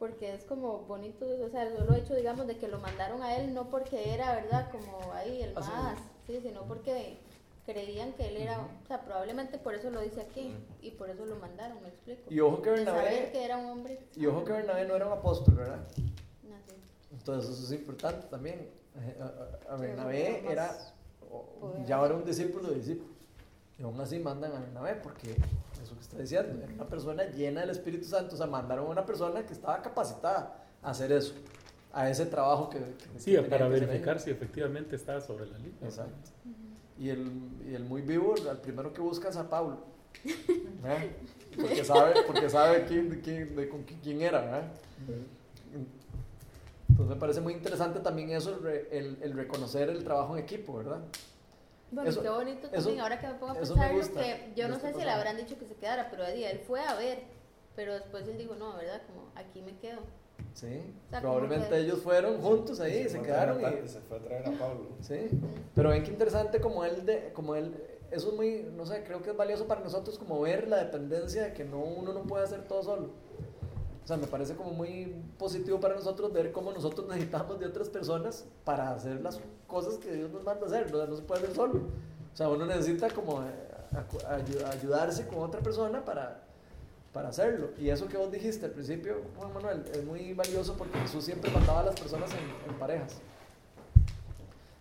Porque es como bonito, o sea, lo hecho, digamos, de que lo mandaron a él no porque era, ¿verdad? Como ahí el más, sí, sino porque creían que él era, o sea, probablemente por eso lo dice aquí y por eso lo mandaron, me explico. Y ojo que saber Bernabé, que era un hombre. y ojo que Bernabé no era un apóstol, ¿verdad? No, sí. Entonces eso es importante también. Eh, A, a- a Sí, Bernabé era, ya era un discípulo de discípulo. Y aún así mandan a Bernabé porque eso que está diciendo, era una persona llena del Espíritu Santo. O sea, mandaron a una persona que estaba capacitada a hacer eso, a ese trabajo que... que- Sí, que para verificar si efectivamente está sobre la línea. Exacto. Y el, y el muy vivo, al primero que busca es a Pablo. ¿verdad? Porque sabe, porque sabe quién, de quién, de con quién, quién era. ¿verdad? Entonces me parece muy interesante también eso, el, el- el reconocer el trabajo en equipo, ¿verdad? Bueno, Eso- qué bonito eso- también, ahora que me pongo a gusta que yo no este sé si le habrán dicho que se quedara, pero él fue a ver, pero después él dijo, no, ¿verdad? Como, aquí me quedo. Sí. O sea, Probablemente ellos fueron juntos ahí, se, fue a quedaron traer y... Se fue a traer a Pablo. Sí. Pero ven qué interesante como él, de, como él, eso es muy, no sé, creo que es valioso para nosotros como ver la dependencia de que no, uno no puede hacer todo solo. O sea, me parece como muy positivo para nosotros ver cómo nosotros necesitamos de otras personas para hacer las cosas que Dios nos manda hacer. No, no se puede hacer solo. O sea, uno necesita como eh, ayudarse con otra persona para, para hacerlo. Y eso que vos dijiste al principio, Juan Manuel, es muy valioso porque Jesús siempre mandaba a las personas en, en parejas.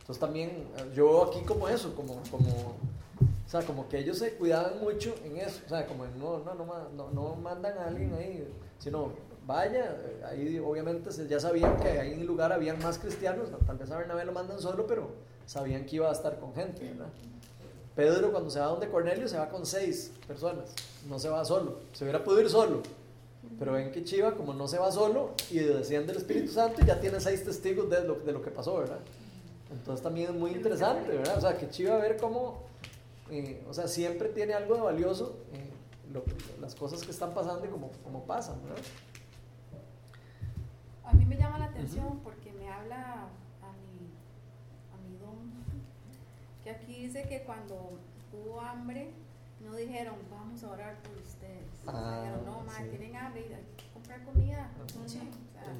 Entonces también eh, yo aquí como eso, como, como, o sea, como que ellos se cuidaban mucho en eso, o sea, como no, no, no, no, no mandan a alguien ahí, sino vaya, ahí obviamente ya sabían que ahí en el lugar habían más cristianos, no, tal vez a Bernabé lo mandan solo, pero sabían que iba a estar con gente, ¿verdad? Pedro cuando se va donde Cornelio se va con seis personas, no se va solo, se hubiera podido ir solo, pero ven que Chiva como no se va solo y desciende el Espíritu Santo ya tiene seis testigos de lo, de lo que pasó, ¿verdad? Entonces también es muy interesante, ¿verdad? O sea, que chiva ver cómo, eh, o sea, siempre tiene algo de valioso eh, lo- las cosas que están pasando y cómo, cómo pasan, ¿verdad? A mí me llama la atención porque me habla a mi, a mi don, que aquí dice que cuando hubo hambre no dijeron, vamos a orar por ustedes. Ah, dijeron, no, ma, sí. tienen hambre, hay que comprar comida. Ah. O sea,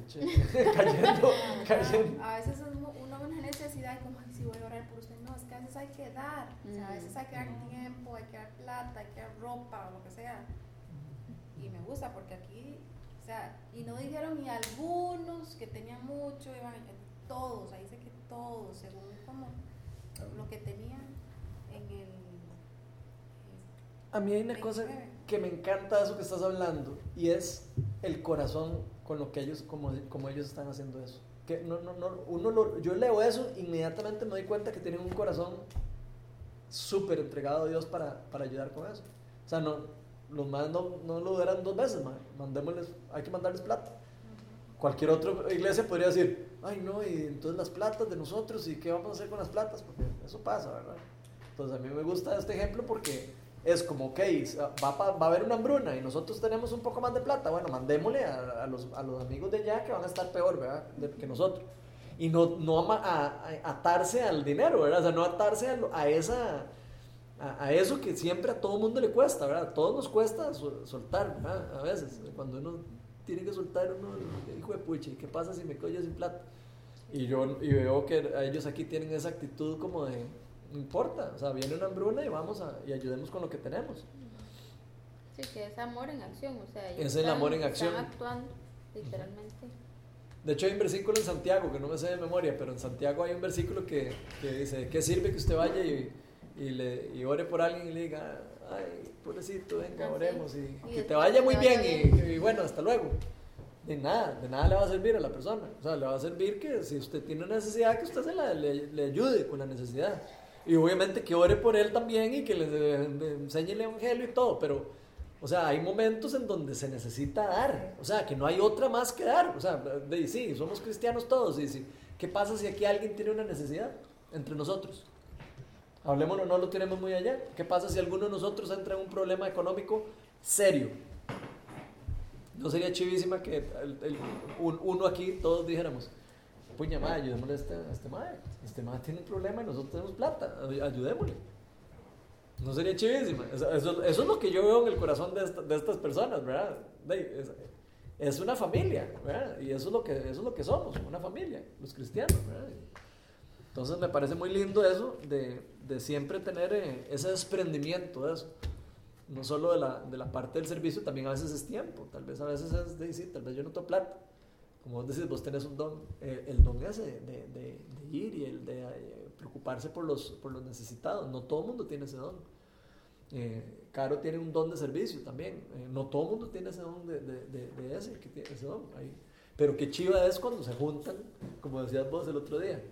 Che, cayendo, a- cayendo. A veces uno uno una necesidad y como, sí voy a orar por veces hay que dar. O sea, a veces hay que dar tiempo, hay que dar plata, hay que dar ropa o lo que sea. Y me gusta porque aquí, o sea, y no dijeron ni algunos que tenían mucho, iban, todos, ahí dice que todos, según como lo que tenían en el... A mí hay una cosa que me encanta de eso que estás hablando y es el corazón con lo que ellos, como, como ellos están haciendo eso. Que no, no, no, uno lo- yo leo eso, inmediatamente me doy cuenta que tienen un corazón súper entregado a Dios para, para ayudar con eso. O sea, no, los más no, no lo duran dos veces, man. mandémosles, hay que mandarles plata. Cualquier otra iglesia podría decir, ay no, y entonces las platas de nosotros, ¿y qué vamos a hacer con las platas? Porque eso pasa, ¿verdad? Entonces a mí me gusta este ejemplo porque es como, ok, va, pa- va a haber una hambruna y nosotros tenemos un poco más de plata, bueno, mandémosle a, a los, a los amigos de allá que van a estar peor, ¿verdad? Que nosotros. Y no, no a- atarse al dinero, ¿verdad? O sea, no atarse a, esa... A, eso que siempre a todo mundo le cuesta, ¿verdad? A todos nos cuesta sol- soltar, ¿verdad? A veces, cuando uno tiene que soltar, uno, hijo de pucha, ¿y qué pasa si me cojo sin plata? Y yo y veo que ellos aquí tienen esa actitud como de, no importa, o sea, viene una hambruna y vamos a, y ayudemos con lo que tenemos. Sí, que es amor en acción, o sea, Es el amor en acción. Están actuando, literalmente. De hecho hay un versículo en Santiago, que no me sé de memoria, pero en Santiago hay un versículo que, que dice, ¿qué sirve que usted vaya y, y, le, y ore por alguien y le diga, ay, pobrecito, venga, Ah, sí. oremos, y, Y que te vaya muy y- bien. Y, bueno, hasta luego. De nada, de nada le va a servir a la persona. O sea, le va a servir que si usted tiene una necesidad, que usted se la, le, le ayude con la necesidad. Y obviamente que ore por él también y que le, le enseñe el evangelio y todo, pero, o sea, hay momentos en donde se necesita dar, o sea, que no hay otra más que dar, o sea, de, sí, somos cristianos todos, y sí, ¿qué pasa si aquí alguien tiene una necesidad entre nosotros? Hablemoslo, no lo tenemos muy allá. ¿Qué pasa si alguno de nosotros entra en un problema económico serio? ¿No sería chivísima que el- el- un- uno aquí todos dijéramos, puña madre, ayudémosle a este, a este madre. Este madre tiene un problema y nosotros tenemos plata, ay- ayudémosle. No sería chivísima. Eso, eso- es lo que yo veo en el corazón de, esta- de estas personas, ¿verdad? Es, es una familia, ¿verdad? Y eso es, lo que, eso es lo que somos, una familia, los cristianos, ¿verdad? Entonces me parece muy lindo eso de, de siempre tener eh, ese desprendimiento de eso. No solo de la, de la parte del servicio, también a veces es tiempo. Tal vez a veces es de decir, tal vez yo no tengo plata. Como vos decís, vos tenés un don. Eh, el don ese de, de, de- ir y el de eh, preocuparse por los, por los necesitados. No todo el mundo tiene ese don. Eh, Caro tiene un don de servicio también. Eh, no todo el mundo tiene ese don de, ese, que tiene ese don. Ahí. Pero qué chiva es cuando se juntan, como decías vos el otro día.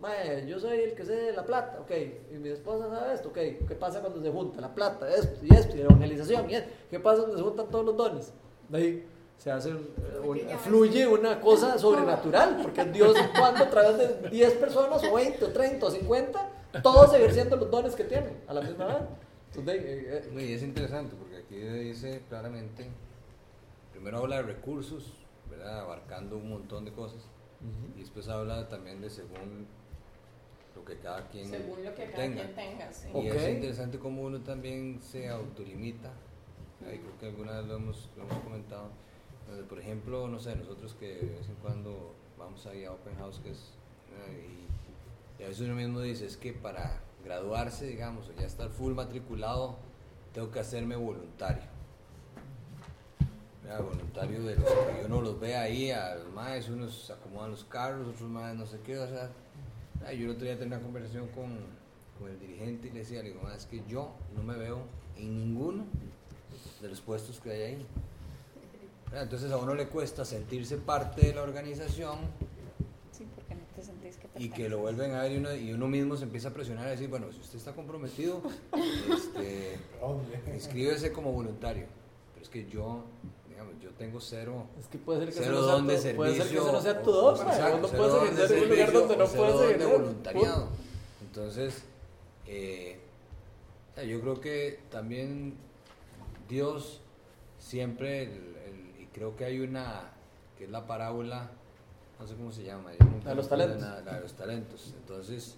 Mae, yo soy el que sé de la plata, ok, y mi esposa sabe esto, ok, ¿qué pasa cuando se junta la plata, esto y esto, y evangelización, y esto? ¿qué pasa cuando se juntan todos los dones? De ahí se hace, un- un- fluye una cosa sobrenatural, porque Dios cuando a través de 10 personas, o 20, o 30, o 50, todos ejerciendo los dones que tienen a la misma vez. Entonces, eh, eh, Y es interesante porque aquí dice claramente, primero habla de recursos, ¿verdad? abarcando un montón de cosas, y después habla también de según lo que cada quien Según lo que cada tenga. quien tenga, sí. Y es interesante cómo uno también se autolimita. Ahí creo que alguna vez lo hemos, lo hemos comentado. Donde, por ejemplo, no sé, nosotros que de vez en cuando vamos ahí a Open House, que es, eh, y, a veces uno mismo dice, es que para graduarse, digamos, o ya estar full matriculado, tengo que hacerme voluntario. Voluntario de los que uno los ve ahí, a los maes, unos acomodan los carros, otros maes no sé qué, o sea, Yo el otro día tenía una conversación con, con el dirigente y le decía, le digo, "Ma, es que yo no me veo en ninguno de los puestos que hay ahí. ¿Verdad? Entonces a uno le cuesta sentirse parte de la organización Sí, porque no te sentís que y que lo vuelven a ver y uno, y uno mismo se empieza a presionar y decir, bueno, si usted está comprometido, este, inscríbese como voluntario. Pero es que yo, digamos, yo tengo cero... es que puede ser que Cero no sea don de tu- servicio. puede ser que ese no sea tu o- don, no puedes ejercer en un lugar donde no puedes don de ejercer. voluntariado. Entonces, eh, yo creo que también Dios siempre, creo que hay una, que es la parábola, no sé cómo se llama. yo nunca La de los talentos. nada, la de los talentos. Entonces,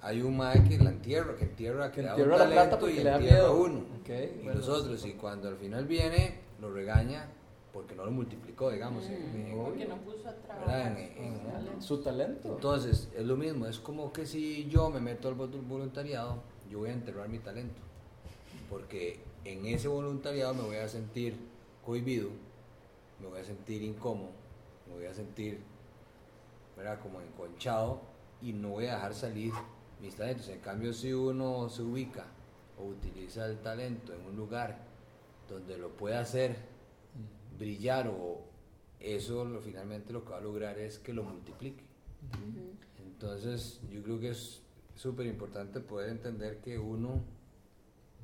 hay un mae que la entierra, que entierra, Que le da entierra un la plata y le da entierra miedo. a uno. Y bueno. los otros, y cuando al final viene, lo regaña porque no lo multiplicó, digamos. en- en- Porque no puso a trabajar. En-. Su talento. Entonces, es lo mismo, es como que si yo me meto al vol- voluntariado, yo voy a enterrar mi talento. Porque en ese voluntariado me voy a sentir cohibido, me voy a sentir incómodo, me voy a sentir, ¿verdad? Como enconchado y no voy a dejar salir mis talentos. En cambio, si uno se ubica o utiliza el talento en un lugar donde lo puede hacer brillar o eso lo, finalmente lo que va a lograr es que lo multiplique. Entonces yo creo que es súper importante poder entender que uno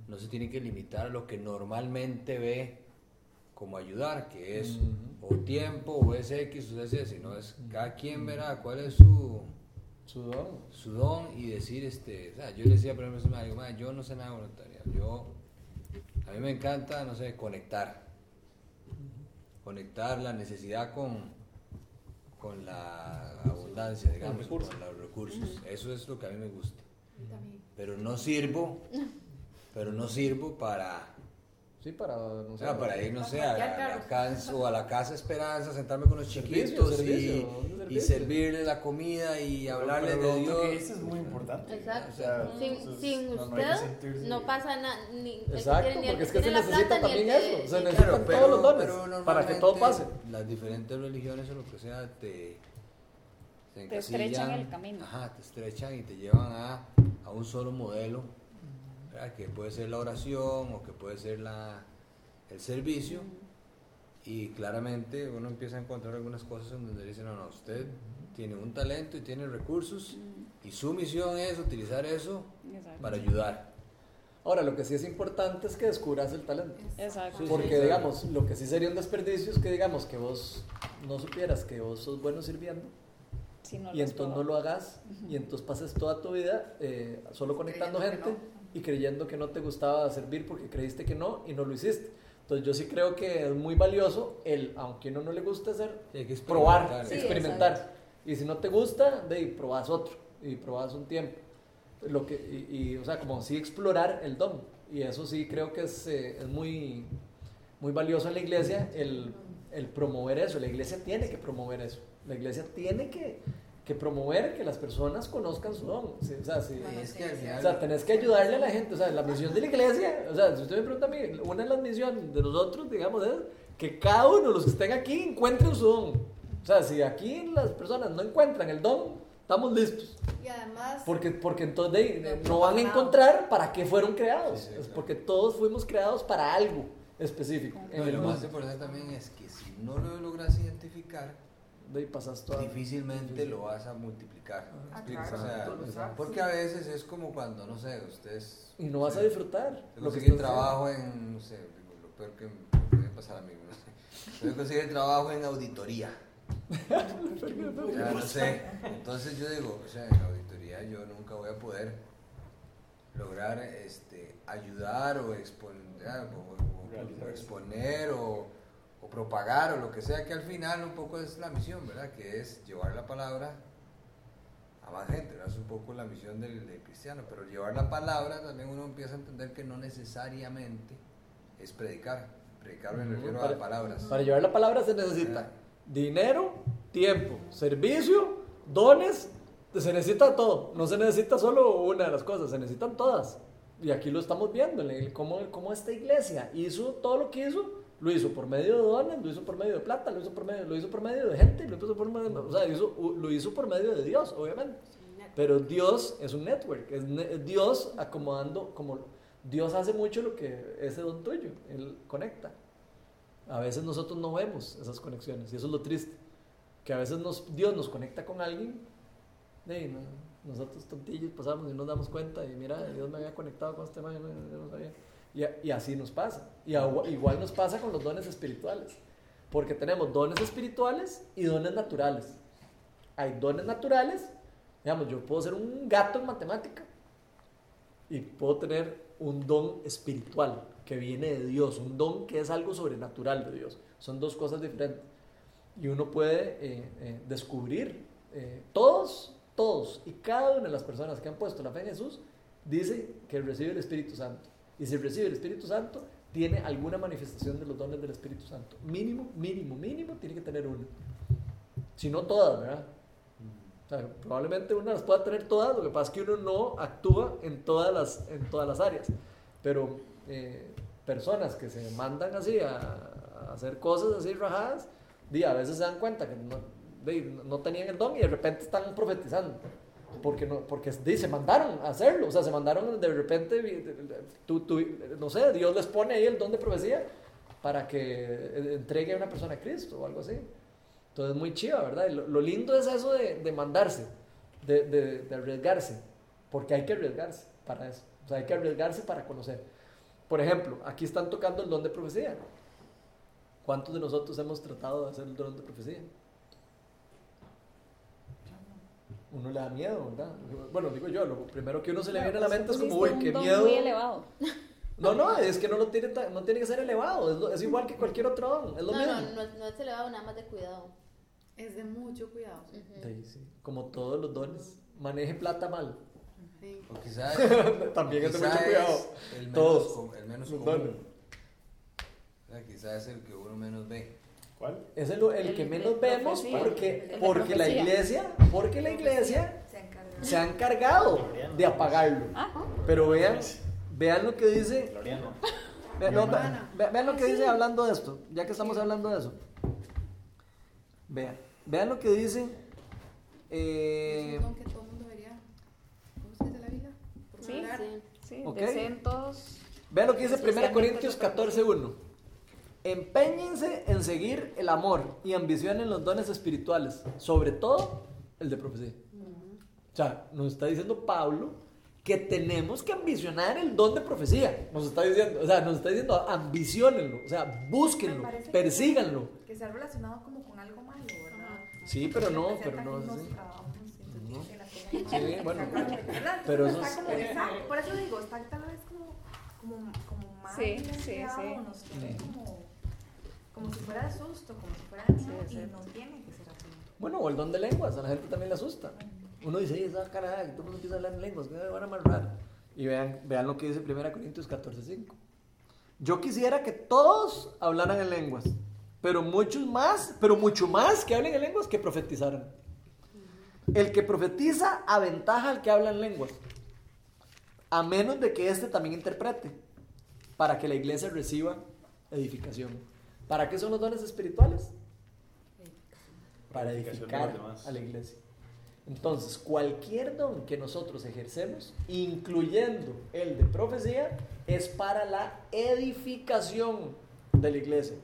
no se tiene que limitar a lo que normalmente ve como ayudar, que es o tiempo o es X o es Y, sino es cada quien verá cuál es su, Su don. su don y decir, este, o sea, yo le decía, por ejemplo, a ese mae, digo, "Mae, yo no sé nada de voluntariado, yo, a mí me encanta, no sé, conectar, conectar la necesidad con, con la abundancia, digamos, con los recursos, eso es lo que a mí me gusta, pero no sirvo, pero no sirvo para... Sí, para, no sé, sea, para ir, no sé, a la, Parquear la casa, o a la casa Esperanza, sentarme con los Servicio, chiquitos servicio, y, un y servicio. servirle la comida y hablarles Pero de otro que Dios. dices es muy importante. Exacto. O sea, Sin, eso sin usted no pasa nada. Ni el que Exacto, porque es que se necesita también eso. Se necesitan todos los dones para que todo pase. Las diferentes religiones o lo que sea te, se Te estrechan el camino. Ajá, te estrechan y te llevan a, a un solo modelo, ¿verdad? que puede ser la oración o que puede ser la, el servicio. Y claramente uno empieza a encontrar algunas cosas en donde dicen, no, no, usted tiene un talento y tiene recursos y su misión es utilizar eso Exacto. para ayudar. Ahora, lo que sí es importante es que descubras el talento. Exacto. Porque, sí. digamos, lo que sí sería un desperdicio es que, digamos, que vos no supieras que vos sos bueno sirviendo Si no y entonces no lo hagas y entonces pases toda tu vida eh, solo conectando gente y creyendo que no te gustaba servir porque creíste que no y no lo hiciste. Entonces yo sí creo que es muy valioso el, aunque a uno no le guste hacer, Hay que probar, experimentar. Sí, experimentar. Y si no te gusta, de ahí probás otro y probás un tiempo. Lo que, y, y, o sea, como sí explorar el don. Y eso sí creo que es, eh, es muy, muy valioso en la iglesia el, el promover eso. La iglesia tiene que promover eso. La iglesia tiene que, que promover que las personas conozcan su don. Sí, o sea, sí. Es que O sea, tenés que ayudarle a la gente. O sea, la misión de la iglesia, o sea, si usted me pregunta a mí, una de las misiones de nosotros, digamos, es que cada uno de los que estén aquí encuentren su don. O sea, si aquí las personas no encuentran el don, estamos listos. Y además, Porque, porque entonces de no van a encontrar para qué fueron creados. Sí, sí, es porque todos fuimos creados para algo específico. En No, y el lo más importante también es que si no lo logras identificar, De ahí pasas todo. difícilmente lo vas a multiplicar. ¿Me Ah, claro. O sea, porque a veces es como cuando, no sé, ustedes Y no vas a disfrutar. lo que trabajo en, no sé, digo, lo peor que me puede pasar a mí, no sé. Pueden conseguir trabajo en auditoría. O sea, no sé. Entonces yo digo, o sea, en auditoría yo nunca voy a poder lograr este, ayudar o exponer, o, o- o exponer o, o propagar o lo que sea, que al final un poco es la misión, ¿verdad? Que es llevar la palabra a más gente, ¿verdad? Es un poco la misión del, del cristiano, pero llevar la palabra también uno empieza a entender que no necesariamente es predicar. Predicar me refiero para- a palabras. Para llevar la palabra se necesita dinero, tiempo, servicio, dones, se necesita todo. No se necesita solo una de las cosas, se necesitan todas. Y aquí lo estamos viendo, cómo, cómo esta iglesia hizo todo lo que hizo, lo hizo por medio de dones, lo hizo por medio de plata, lo hizo por medio, lo hizo por medio de gente, lo hizo por medio, o sea, hizo- lo hizo por medio de Dios, obviamente. Pero Dios es un network, es ne- Dios acomodando, como Dios hace mucho lo que ese don tuyo, Él conecta. A veces nosotros no vemos esas conexiones y eso es lo triste. Que a veces nos, Dios nos conecta con alguien, y no- nosotros tontillos pasamos y nos damos cuenta y mira, Dios me había conectado con este man, yo no sabía. Y, así nos pasa. Y igual nos pasa con los dones espirituales. Porque tenemos dones espirituales y dones naturales. Hay dones naturales, digamos, yo puedo ser un gato en matemática y puedo tener un don espiritual que viene de Dios, un don que es algo sobrenatural de Dios. Son dos cosas diferentes. Y uno puede eh, eh, descubrir, eh, todos todos y cada una de las personas que han puesto la fe en Jesús dice que recibe el Espíritu Santo. Y si recibe el Espíritu Santo, tiene alguna manifestación de los dones del Espíritu Santo. Mínimo, mínimo, mínimo, tiene que tener una. Si no todas, ¿verdad? O sea, probablemente una las pueda tener todas, lo que pasa es que uno no actúa en todas las, en todas las áreas. Pero eh, personas que se mandan así a, a hacer cosas así rajadas, di, a veces se dan cuenta que no, di, no tenían el don y de repente están profetizando. Porque, no, porque se mandaron a hacerlo, o sea, se mandaron de repente, tú- tú- no sé, Dios les pone ahí el don de profecía para que eh, entregue a una persona a Cristo o algo así. Entonces, muy chiva, ¿verdad? Y lo, lo lindo es eso de, de mandarse, de, de- de arriesgarse, porque hay que arriesgarse para eso. O sea, hay que arriesgarse para conocer. Por ejemplo, aquí están tocando el don de profecía. ¿Cuántos de nosotros hemos tratado de hacer el don de profecía? Uno le da miedo, ¿verdad? Bueno, digo yo, lo primero que uno se le viene a la mente es como, uy, qué miedo. muy elevado. No, no, es que no, lo tiene, no tiene que ser elevado, es, lo- es igual que cualquier otro don, es lo No, mismo. no, no, es- no es elevado, nada más de cuidado. Es de mucho cuidado. Ujú. Sí, sí, Como todos los dones, maneje plata mal. Sí. O quizás También es de mucho cuidado. el menos, Todos. com- el menos común. O sea, quizás es el que uno menos ve. ¿Cuál? Es el, el El que menos vemos profecía. porque, porque la iglesia, porque la iglesia Se ha encargado de apagarlo. Ah, Pero vean, vean lo que dice, Gloriano. vean, no, vean lo que dice hablando de esto, ya que estamos hablando de eso. Vean, vean lo que dice. Eh, Sí. Sí. Vean lo que dice Eso 1 está Corintios muy 14.1. Empeñense en seguir el amor y ambicionen los dones espirituales, sobre todo el de profecía. O sea, nos está diciendo Pablo que tenemos que ambicionar el don de profecía. Nos está diciendo, o sea, nos está diciendo ambicionenlo, o sea, búsquenlo, que- persíganlo. Que se ha relacionado como con algo malo, ¿verdad? Sí, pero no, pero no entonces No. Sí, bueno, pero eso está es- como- está- Por eso digo, está tal vez como, como, como mal Sí, sí, sí. nos tiene como, como si fuera susto, como si fuera Sí, miedo, es y no tiene que ser así. Bueno, o el don de lenguas, a la gente también le asusta. Uno dice, "Ey, esa cara, que todo el mundo empieza a hablar en lenguas, que van a amarrar. Y vean, vean lo que dice 1 Corintios 14:5. Yo quisiera que todos hablaran en lenguas, pero muchos más, pero mucho más que hablen en lenguas que profetizaran. El que profetiza aventaja al que habla en lenguas, a menos de que éste también interprete, para que la iglesia reciba edificación. ¿Para qué son los dones espirituales? Para edificar a la iglesia. Entonces, cualquier don que nosotros ejercemos, incluyendo el de profecía, es para la edificación de la iglesia.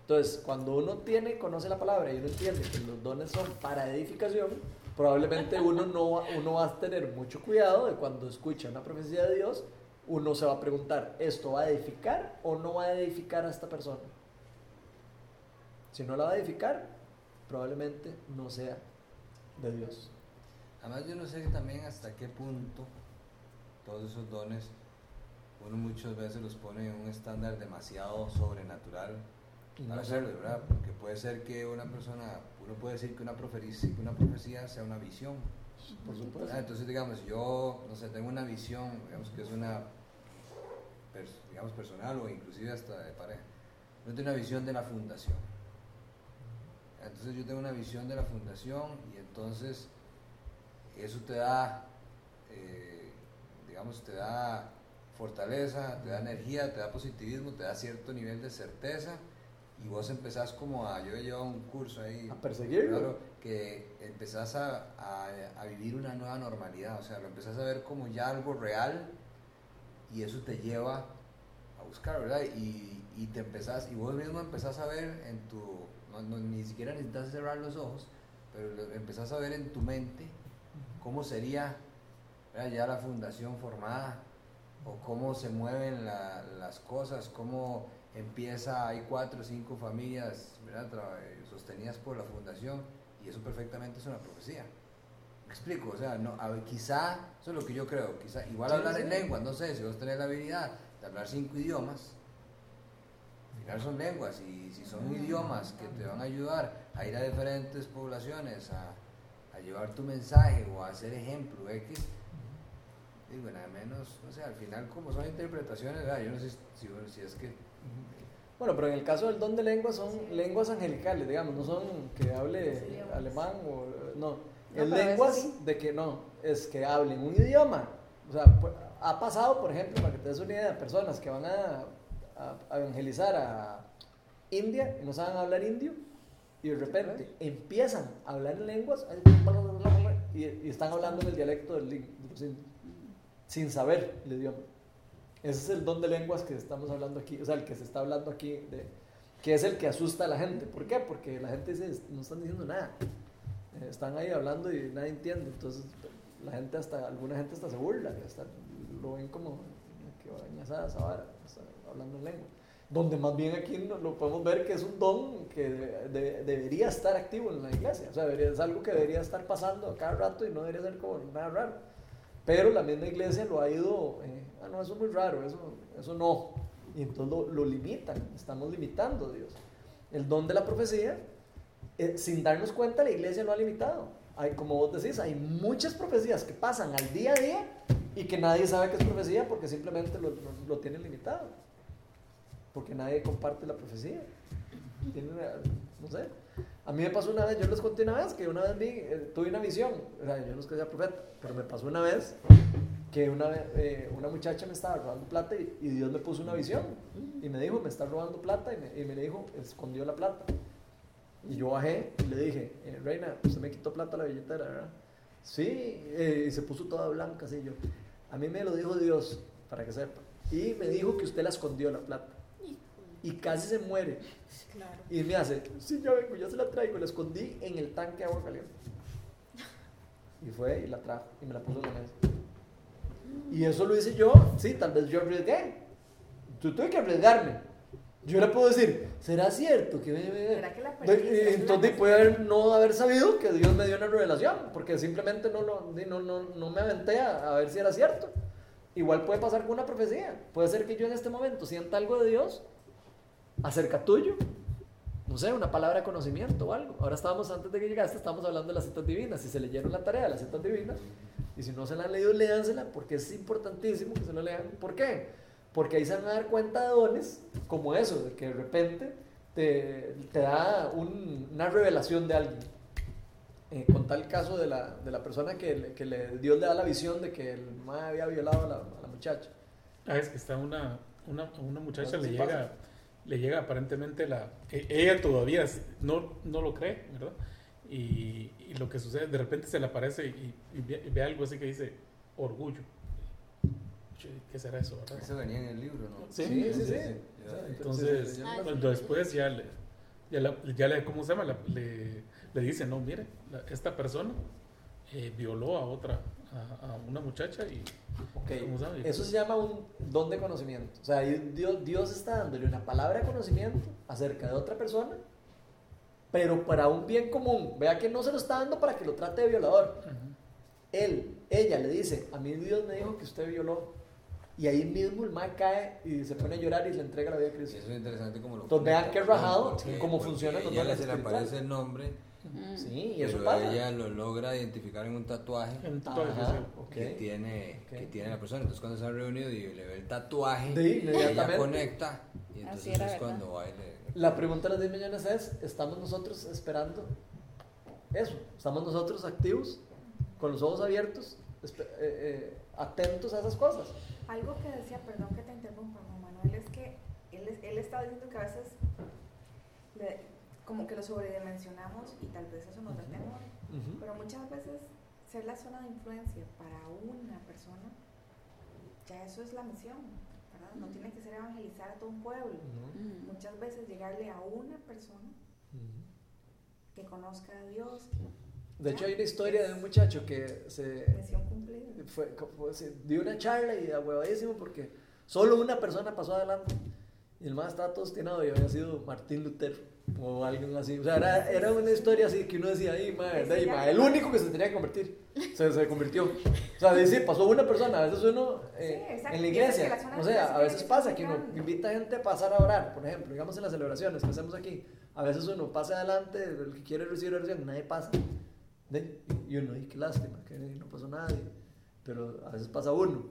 Entonces, cuando uno tiene, conoce la palabra y uno entiende que los dones son para edificación, probablemente uno no uno va a tener mucho cuidado de cuando escucha una profecía de Dios, uno se va a preguntar, ¿esto va a edificar o no va a edificar a esta persona? Si no la va a edificar, probablemente no sea de Dios. Además, yo no sé también hasta qué punto todos esos dones uno muchas veces los pone en un estándar demasiado sobrenatural para hacerlo, ¿verdad? Porque puede ser que una persona, uno puede decir que una profecía, que una profecía sea una visión. Por supuesto. Ah, Entonces, digamos, yo, no sé, tengo una visión, digamos que es una, digamos, personal o inclusive hasta de pareja. Yo tengo una visión de la fundación. Entonces yo tengo una visión de la fundación y entonces eso te da, eh, digamos, te da fortaleza, te da energía, te da positivismo, te da cierto nivel de certeza y vos empezás como a, yo he llevado un curso ahí, A perseguirlo. claro, que empezás a, a- a vivir una nueva normalidad, o sea, lo empezás a ver como ya algo real y eso te lleva buscar, ¿verdad? Y, y te empezás, y vos mismo empezás a ver en tu, no, no- ni siquiera necesitas cerrar los ojos, pero empezás a ver en tu mente cómo sería ¿verdad? ya la fundación formada, o cómo se mueven la- las cosas, cómo empieza, hay cuatro o cinco familias ¿verdad? Eh, sostenidas por la fundación, y eso perfectamente es una profecía. Me explico, o sea, no, a quizá, eso es lo que yo creo, quizá, igual hablar en lengua, no sé, si vos tenés la habilidad de hablar cinco idiomas, al final son lenguas, y si son idiomas que te van a ayudar a ir a diferentes poblaciones, a, a llevar tu mensaje o a hacer ejemplo X, bueno, al menos, no sé, al final como son interpretaciones, ¿verdad? yo no sé si, si es que... Bueno, pero en el caso del don de lenguas son lenguas angelicales, digamos, no son que hable alemán o no. No, es lenguas sí. de que no, es que hablen un idioma. O sea, pu- ha pasado, por ejemplo, para que te des una idea, personas que van a, a- a evangelizar a India y no saben hablar indio y de repente empiezan a hablar en lenguas y, y están hablando en el dialecto del indios sin saber el idioma. Ese es el don de lenguas que estamos hablando aquí, o sea, el que se está hablando aquí, de, que es el que asusta a la gente. ¿Por qué? Porque la gente dice, no están diciendo nada. Eh, están ahí hablando y nadie entiende. Entonces, la gente hasta, alguna gente hasta se burla, hasta lo ven como que bañazada esa vara, hablando en lengua. Donde más bien aquí lo podemos ver que es un don que de- de- debería estar activo en la iglesia. O sea, debería- es algo que debería estar pasando a cada rato y no debería ser como nada raro. Pero la misma iglesia lo ha ido, eh, ah, no, eso es muy raro, eso, eso no. Y entonces lo, lo limitan, estamos limitando a Dios. El don de la profecía, eh, sin darnos cuenta, la iglesia lo ha limitado. Hay, como vos decís, hay muchas profecías que pasan al día a día y que nadie sabe que es profecía porque simplemente lo, lo, lo tienen limitado. Porque nadie comparte la profecía. No sé. A mí me pasó una vez, yo les conté una vez que una vez vi, eh, tuve una visión, yo no es que sea profeta, pero me pasó una vez que una, eh, una muchacha me estaba robando plata y, Dios me puso una visión y me dijo, me está robando plata y me, y me dijo, escondió la plata. Y yo bajé y le dije, eh, Reina, usted me quitó plata a la billetera, ¿verdad? Sí, eh, y se puso toda blanca, así yo. A mí me lo dijo Dios, para que sepa. Y me dijo que usted la escondió la plata. Y casi se muere. Claro. Y me hace, sí, ya vengo, ya se la traigo. La escondí en el tanque de agua caliente. Y fue y la trajo y me la puso en la mesa. Y eso lo hice yo, sí, tal vez yo arriesgué. Yo tuve que arriesgarme. Yo le puedo decir, ¿será cierto que me... ¿Será que la eh, Entonces puede haber, no haber sabido que Dios me dio una revelación, porque simplemente no, di- no, no, no me aventé a, a ver si era cierto. Igual puede pasar con una profecía. Puede ser que yo en este momento sienta algo de Dios acerca tuyo. No sé, una palabra de conocimiento o algo. Ahora estábamos, antes de que llegaste, estábamos hablando de las citas divinas. Si se leyeron la tarea de las citas divinas, y si no se la han leído, léansela, porque es importantísimo que se lo lean. ¿Por qué? Porque ahí se van a dar cuenta de dones como eso, de que de repente te, te da un- una revelación de alguien. Eh, con tal caso de la, de la persona que, le- que le, Dios le da la visión de que el mae había violado a la, a la muchacha. Ah, es que está una, una, una muchacha, le llega, pasa. le llega aparentemente la... e- Ella todavía no, no lo cree, ¿verdad? Y, y lo que sucede, de repente se le aparece y, y ve, y ve algo así que dice orgullo. ¿Qué será eso, verdad? Eso venía en el libro, ¿no? Sí, sí, sí. Entonces, Sí, sí, sí. Ah, después ya le, ya, la- ya le, ¿cómo se llama? La- le, le dice, no, mire, la- esta persona eh, violó a otra, a, a una muchacha y... Ok, ¿Cómo sabe? Eso se llama un don de conocimiento. O sea, Dios, Dios está dándole una palabra de conocimiento acerca de otra persona, pero para un bien común. Vea que no se lo está dando para que lo trate de violador. Él, ella le dice, a mí Dios me dijo que usted violó. Y ahí mismo el mal cae y se pone a llorar y le entrega la vida a Y Cristo. eso es interesante como lo Entonces, vean qué rajado, porque- cómo porque funcionan los ella se le aparece el nombre. Sí, y eso pero pasa. ella lo logra identificar en un tatuaje En todo eso, Ajá, sí. ok. que, tiene, Ok. que tiene la persona. Entonces cuando se han reunido y le ve el tatuaje, Sí, inmediatamente. ella conecta y entonces es ¿verdad? cuando va y le- La pregunta de los 10 millones es, ¿estamos nosotros esperando eso? ¿Estamos nosotros activos, con los ojos abiertos, eh, eh, atentos a esas cosas? Algo que decía, perdón que te interrumpa, Juan Manuel, es que él, él estaba diciendo que a veces le- como que lo sobredimensionamos y tal vez eso nos da temor. Pero muchas veces ser la zona de influencia para una persona, ya eso es la misión, ¿verdad? No tiene que ser evangelizar a todo un pueblo. Muchas veces llegarle a una persona que conozca a Dios, De hecho, hay una historia de un muchacho que se fue, fue- se dio una charla y huevadísimo porque solo una persona pasó adelante. Y el más estaba todo obstinado y había sido Martín Lutero o alguien así. O sea, era, era una historia así que uno decía, ahí, madre, ya- madre, el único que se tenía que convertir. Se, se convirtió. O sea, dice, pasó una persona. A veces uno eh, Sí, en la iglesia, o sea, a veces pasa que uno invita a gente a pasar a orar, por ejemplo, digamos en las celebraciones que hacemos aquí. A veces uno pasa adelante, el que quiere recibir oración, nadie pasa. De- y uno, y qué lástima, que no pasó nadie. Pero a veces pasa uno.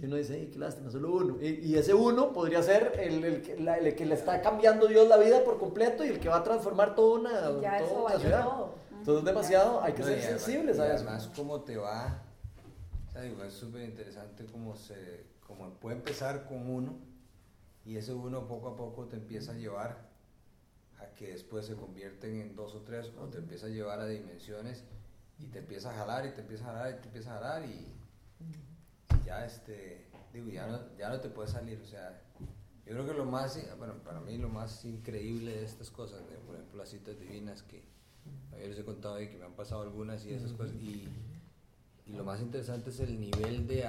Y uno dice, "Ay, qué lástima, solo uno. Y, y ese uno podría ser el, el que, la- el que le está cambiando Dios la vida por completo y el que va a transformar toda una, ya toda eso una ciudad. todo. Entonces, demasiado, hay que No, ser y además- sensibles y a eso. Además, cómo te va. O sea, digo, es súper interesante cómo, se, cómo puede empezar con uno y ese uno poco a poco te empieza a llevar a que después se convierten en dos o tres o te empieza a llevar a dimensiones y te empieza a jalar y te empieza a jalar y te empieza a jalar y, y ya este digo ya no, ya no te puedes salir o sea yo creo que lo más bueno para mí lo más increíble de estas cosas de, por ejemplo las citas divinas que yo les he contado ahí que me han pasado algunas y esas cosas y, y lo más interesante es el nivel de,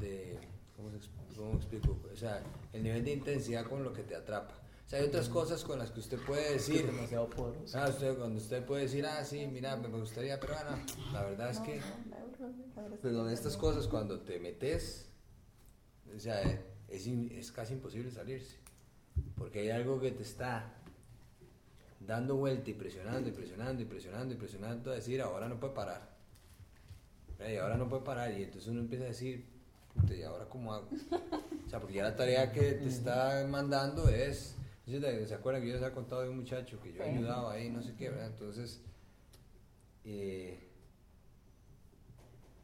de ¿cómo, se cómo explico? O sea, el nivel de intensidad con lo que te atrapa. O sea, hay otras cosas con las que usted puede Es decir, demasiado poderoso. Ah, usted, cuando usted puede decir, ah, sí, mira, me gustaría, pero bueno, la verdad es que, pero en estas cosas cuando te metes, o sea, es, es casi imposible salirse, porque hay algo que te está dando vuelta y presionando y presionando y presionando y presionando a decir, ahora no puede parar. Y ahora no puede parar y entonces uno empieza a decir, ¿y ahora cómo hago? O sea, porque ya la tarea que te está mandando es, ¿se acuerdan que yo les había contado de un muchacho que yo Sí. ayudaba ahí, no sé qué, ¿verdad? Entonces, eh,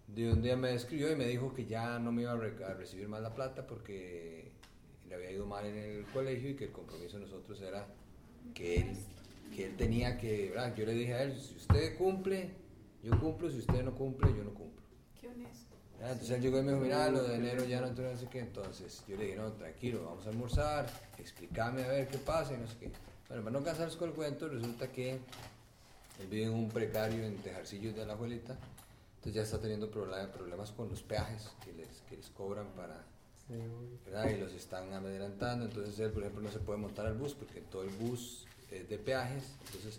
de un día me escribió y me dijo que ya no me iba a, re- a recibir más la plata porque le había ido mal en el colegio y que el compromiso de nosotros era que él, que él tenía que, ¿verdad? Yo le dije a él, si usted cumple, yo cumplo, si usted no cumple, yo no cumplo. Qué honesto. Ah, Entonces él llegó y me dijo, mira, lo de enero ya no entró, no sé qué. Entonces yo le dije, no, tranquilo, vamos a almorzar, explícame a ver qué pasa y no sé qué. Bueno, para no cansarse con el cuento, resulta que él vive en un precario en Tejarcillos de la Abuelita. Entonces ya está teniendo problema- problemas con los peajes que les, que les cobran para, ¿verdad? Y los están adelantando. Entonces él, por ejemplo, no se puede montar al bus porque todo el bus es de peajes. Entonces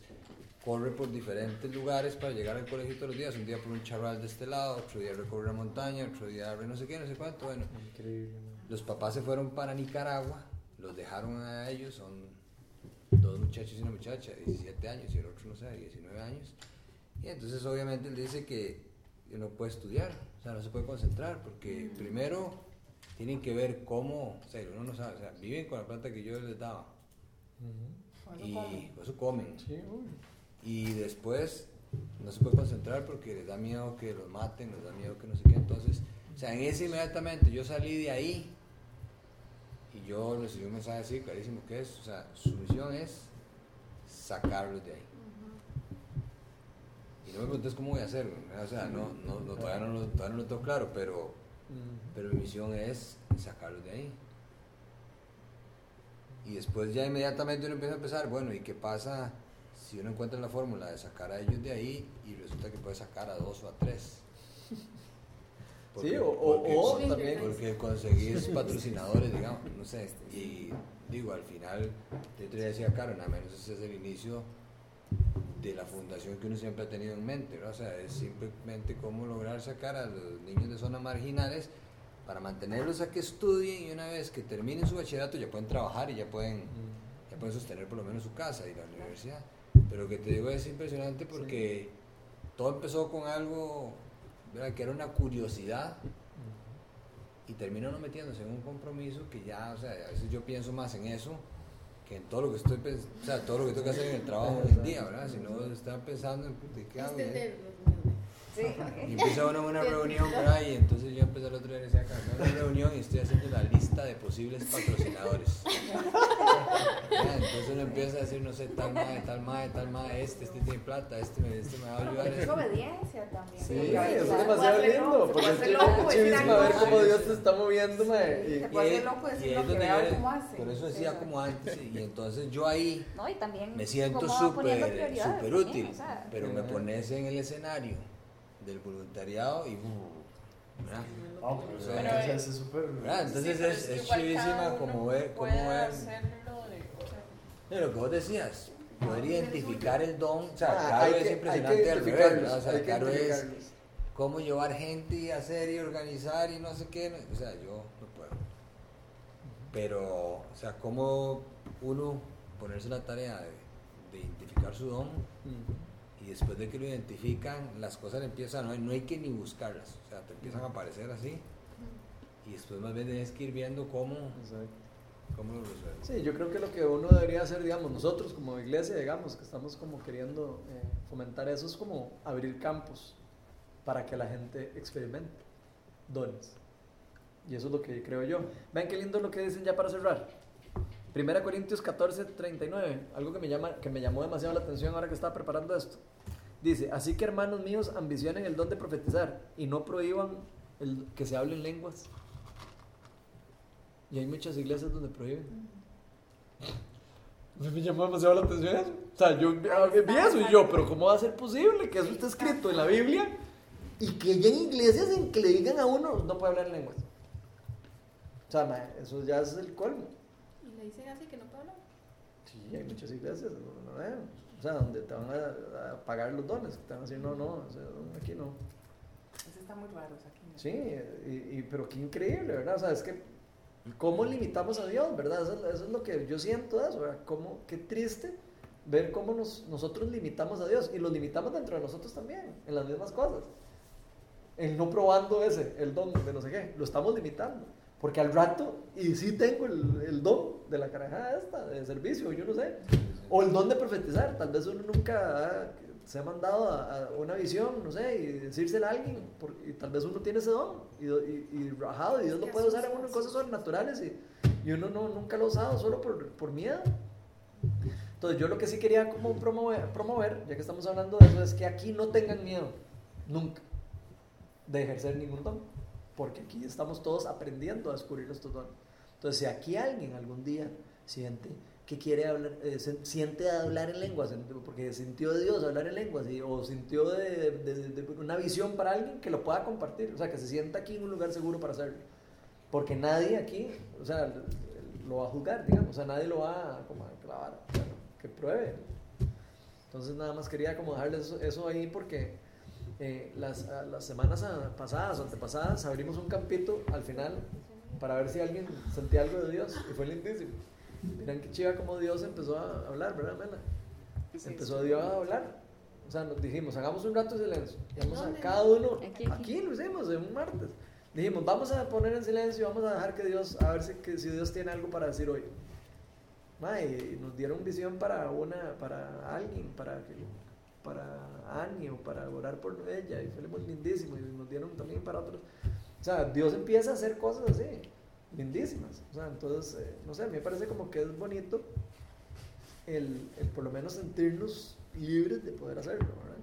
corre por diferentes lugares para llegar al colegio todos los días. Un día por un charral de este lado, otro día recorre la montaña, otro día no sé qué, no sé cuánto. Bueno, Increíble. los papás se fueron para Nicaragua, los dejaron a ellos, son dos muchachos y una muchacha, 17 años y el otro, no sé, 19 años. Y entonces obviamente él dice que no puede estudiar, o sea, no se puede concentrar, porque primero tienen que ver cómo, o sea, uno no sabe, o sea, viven con la plata que yo les daba Bueno, y come. por eso comen. Sí, uy. Y después no se puede concentrar porque les da miedo que los maten, les da miedo que no sé qué. Entonces, o sea, en ese inmediatamente yo salí de ahí y yo recibí un mensaje así clarísimo que es, o sea, su misión es sacarlos de ahí. Y no me preguntes cómo voy a hacerlo, o sea, no, no, no, todavía, no, lo- todavía no lo tengo claro, pero, pero mi misión es sacarlos de ahí. Y después ya inmediatamente uno empieza a pensar, bueno, ¿y qué pasa si uno encuentra la fórmula de sacar a ellos de ahí y resulta que puede sacar a dos o a tres? Sí, o- o- o porque- también- Porque conseguís patrocinadores, digamos, no sé, y digo, al final, yo te decía, Caro, nada menos ese es el inicio de la fundación que uno siempre ha tenido en mente, ¿no? O sea, es simplemente cómo lograr sacar a los niños de zonas marginales para mantenerlos a que estudien y una vez que terminen su bachillerato ya pueden trabajar y ya pueden, ya pueden sostener por lo menos su casa y la universidad. Pero que te digo es impresionante porque todo empezó con algo ¿verdad? que era una curiosidad y terminó no metiéndose en un compromiso que ya, o sea, a veces yo pienso más en eso que en todo lo que estoy pens- o sea, todo lo que tengo que hacer en el trabajo hoy en día, ¿verdad? Si no estaba pensando en ¿y ¿qué hago? Este eh? de- Sí. Y empieza uno en una reunión por ahí, y entonces yo empecé el otro día y decía, acá en una reunión y estoy haciendo la lista de posibles patrocinadores. Entonces uno empieza a decir, no sé, tal mae, tal mae, tal mae, este, este tiene plata, este me, este me va a ayudar. Es este- obediencia también. Sí, a eso es demasiado lindo, porque es chivísimo algo ver cómo. Dios te está moviendo, y-. Por eso decía como antes, y entonces yo ahí No, y también me siento súper súper también, útil, o sea, pero me pones en el escenario del voluntariado y... uh, ¿verdad? No, pero eso Pero, entonces es súper. ¿verdad? Entonces Sí, pero es, chivísima como ver, cómo ver... hacerlo de- o sea, No, lo que vos decías, poder identificar el don, o sea, Ah, hay es que- impresionante al revés, ¿verdad? o sea, Caro es cómo llevar gente y hacer y organizar y no sé qué, no- o sea, yo no puedo. Pero, o sea, cómo uno ponerse la tarea de, de identificar su don. Y después de que lo identifican, las cosas empiezan, no hay, no hay que ni buscarlas, o sea, te empiezan a aparecer así. Y después más bien tienes que ir viendo cómo, cómo lo resuelves. Sí, yo creo que lo que uno debería hacer, digamos, nosotros como iglesia, digamos, que estamos como queriendo eh, fomentar eso, es como abrir campos para que la gente experimente dones. Y eso es lo que creo yo. Vean qué lindo lo que dicen ya para cerrar. Primera Corintios 14, 39, algo que me, llama, que me llamó demasiado la atención ahora que estaba preparando esto. Dice, así que hermanos míos, ambicionen el don de profetizar y no prohíban el, que se hablen lenguas. Y hay muchas iglesias donde prohíben. Me llamó demasiado la atención eso. O sea, yo vi eso y yo, pero ¿cómo va a ser posible que eso esté escrito en la Biblia y que hayan iglesias en que le digan a uno no puede hablar lenguas? O sea, ma, eso ya es el colmo. Y le dicen así que no puedo hablar. Sí, hay muchas iglesias, no, no, no, o sea, donde te van a, a pagar los dones, que te van a decir, no, no, o sea, aquí no. Eso está muy raro, o sea, aquí no. Sí, y, y- pero qué increíble, ¿verdad? O sea, es que, ¿cómo limitamos a Dios, verdad? Eso, es- lo que yo siento eso, ¿verdad? Cómo, qué triste ver cómo nos, nosotros limitamos a Dios y lo limitamos dentro de nosotros también, en las mismas cosas. En no probando ese, el don de no sé qué, lo estamos limitando. Porque al rato, y sí tengo el, el don de la carajada esta, de servicio, yo no sé. O el don de profetizar, tal vez uno nunca ha- se ha mandado a, a una visión, no sé, y decírsela a alguien, por- y tal vez uno tiene ese don, y, y, y rajado, y Dios lo puede usar en uno cosas sobrenaturales, y, y uno no, nunca lo ha usado solo por, por miedo. Entonces yo lo que sí quería como promover, promover, ya que estamos hablando de eso, es que aquí no tengan miedo, nunca, de ejercer ningún don, porque aquí estamos todos aprendiendo a descubrir estos dones. Entonces si aquí alguien algún día siente que quiere hablar, eh, se- siente hablar en lenguas, en- porque sintió de Dios hablar en lenguas, y- o sintió de, de- de una visión para alguien que lo pueda compartir, o sea, que se sienta aquí en un lugar seguro para hacerlo. Porque nadie aquí, o sea, lo va a juzgar, digamos, o sea, nadie lo va a, como a clavar, que pruebe. Entonces nada más quería como dejarles eso, eso ahí porque eh, las, a- las semanas pasadas o antepasadas abrimos un campito al final para ver si alguien sentía algo de Dios y fue lindísimo. Miren qué chiva como Dios empezó a hablar, ¿verdad, Mela? Empezó Dios a hablar. O sea, nos dijimos, hagamos un rato de silencio. Y vamos a cada uno, Aquí, aquí, aquí. lo hicimos, en un martes. Dijimos, vamos a poner en silencio, vamos a dejar que Dios, a ver si, que, si Dios tiene algo para decir hoy. Ma, y nos dieron visión para una, para alguien, para para Annie o para orar por ella, y fue muy lindísimo, y nos dieron también para otros. O sea, Dios empieza a hacer cosas así, lindísimas. O sea, entonces, eh, no sé, a mí me parece como que es bonito el, el por lo menos sentirnos libres de poder hacerlo, ¿verdad?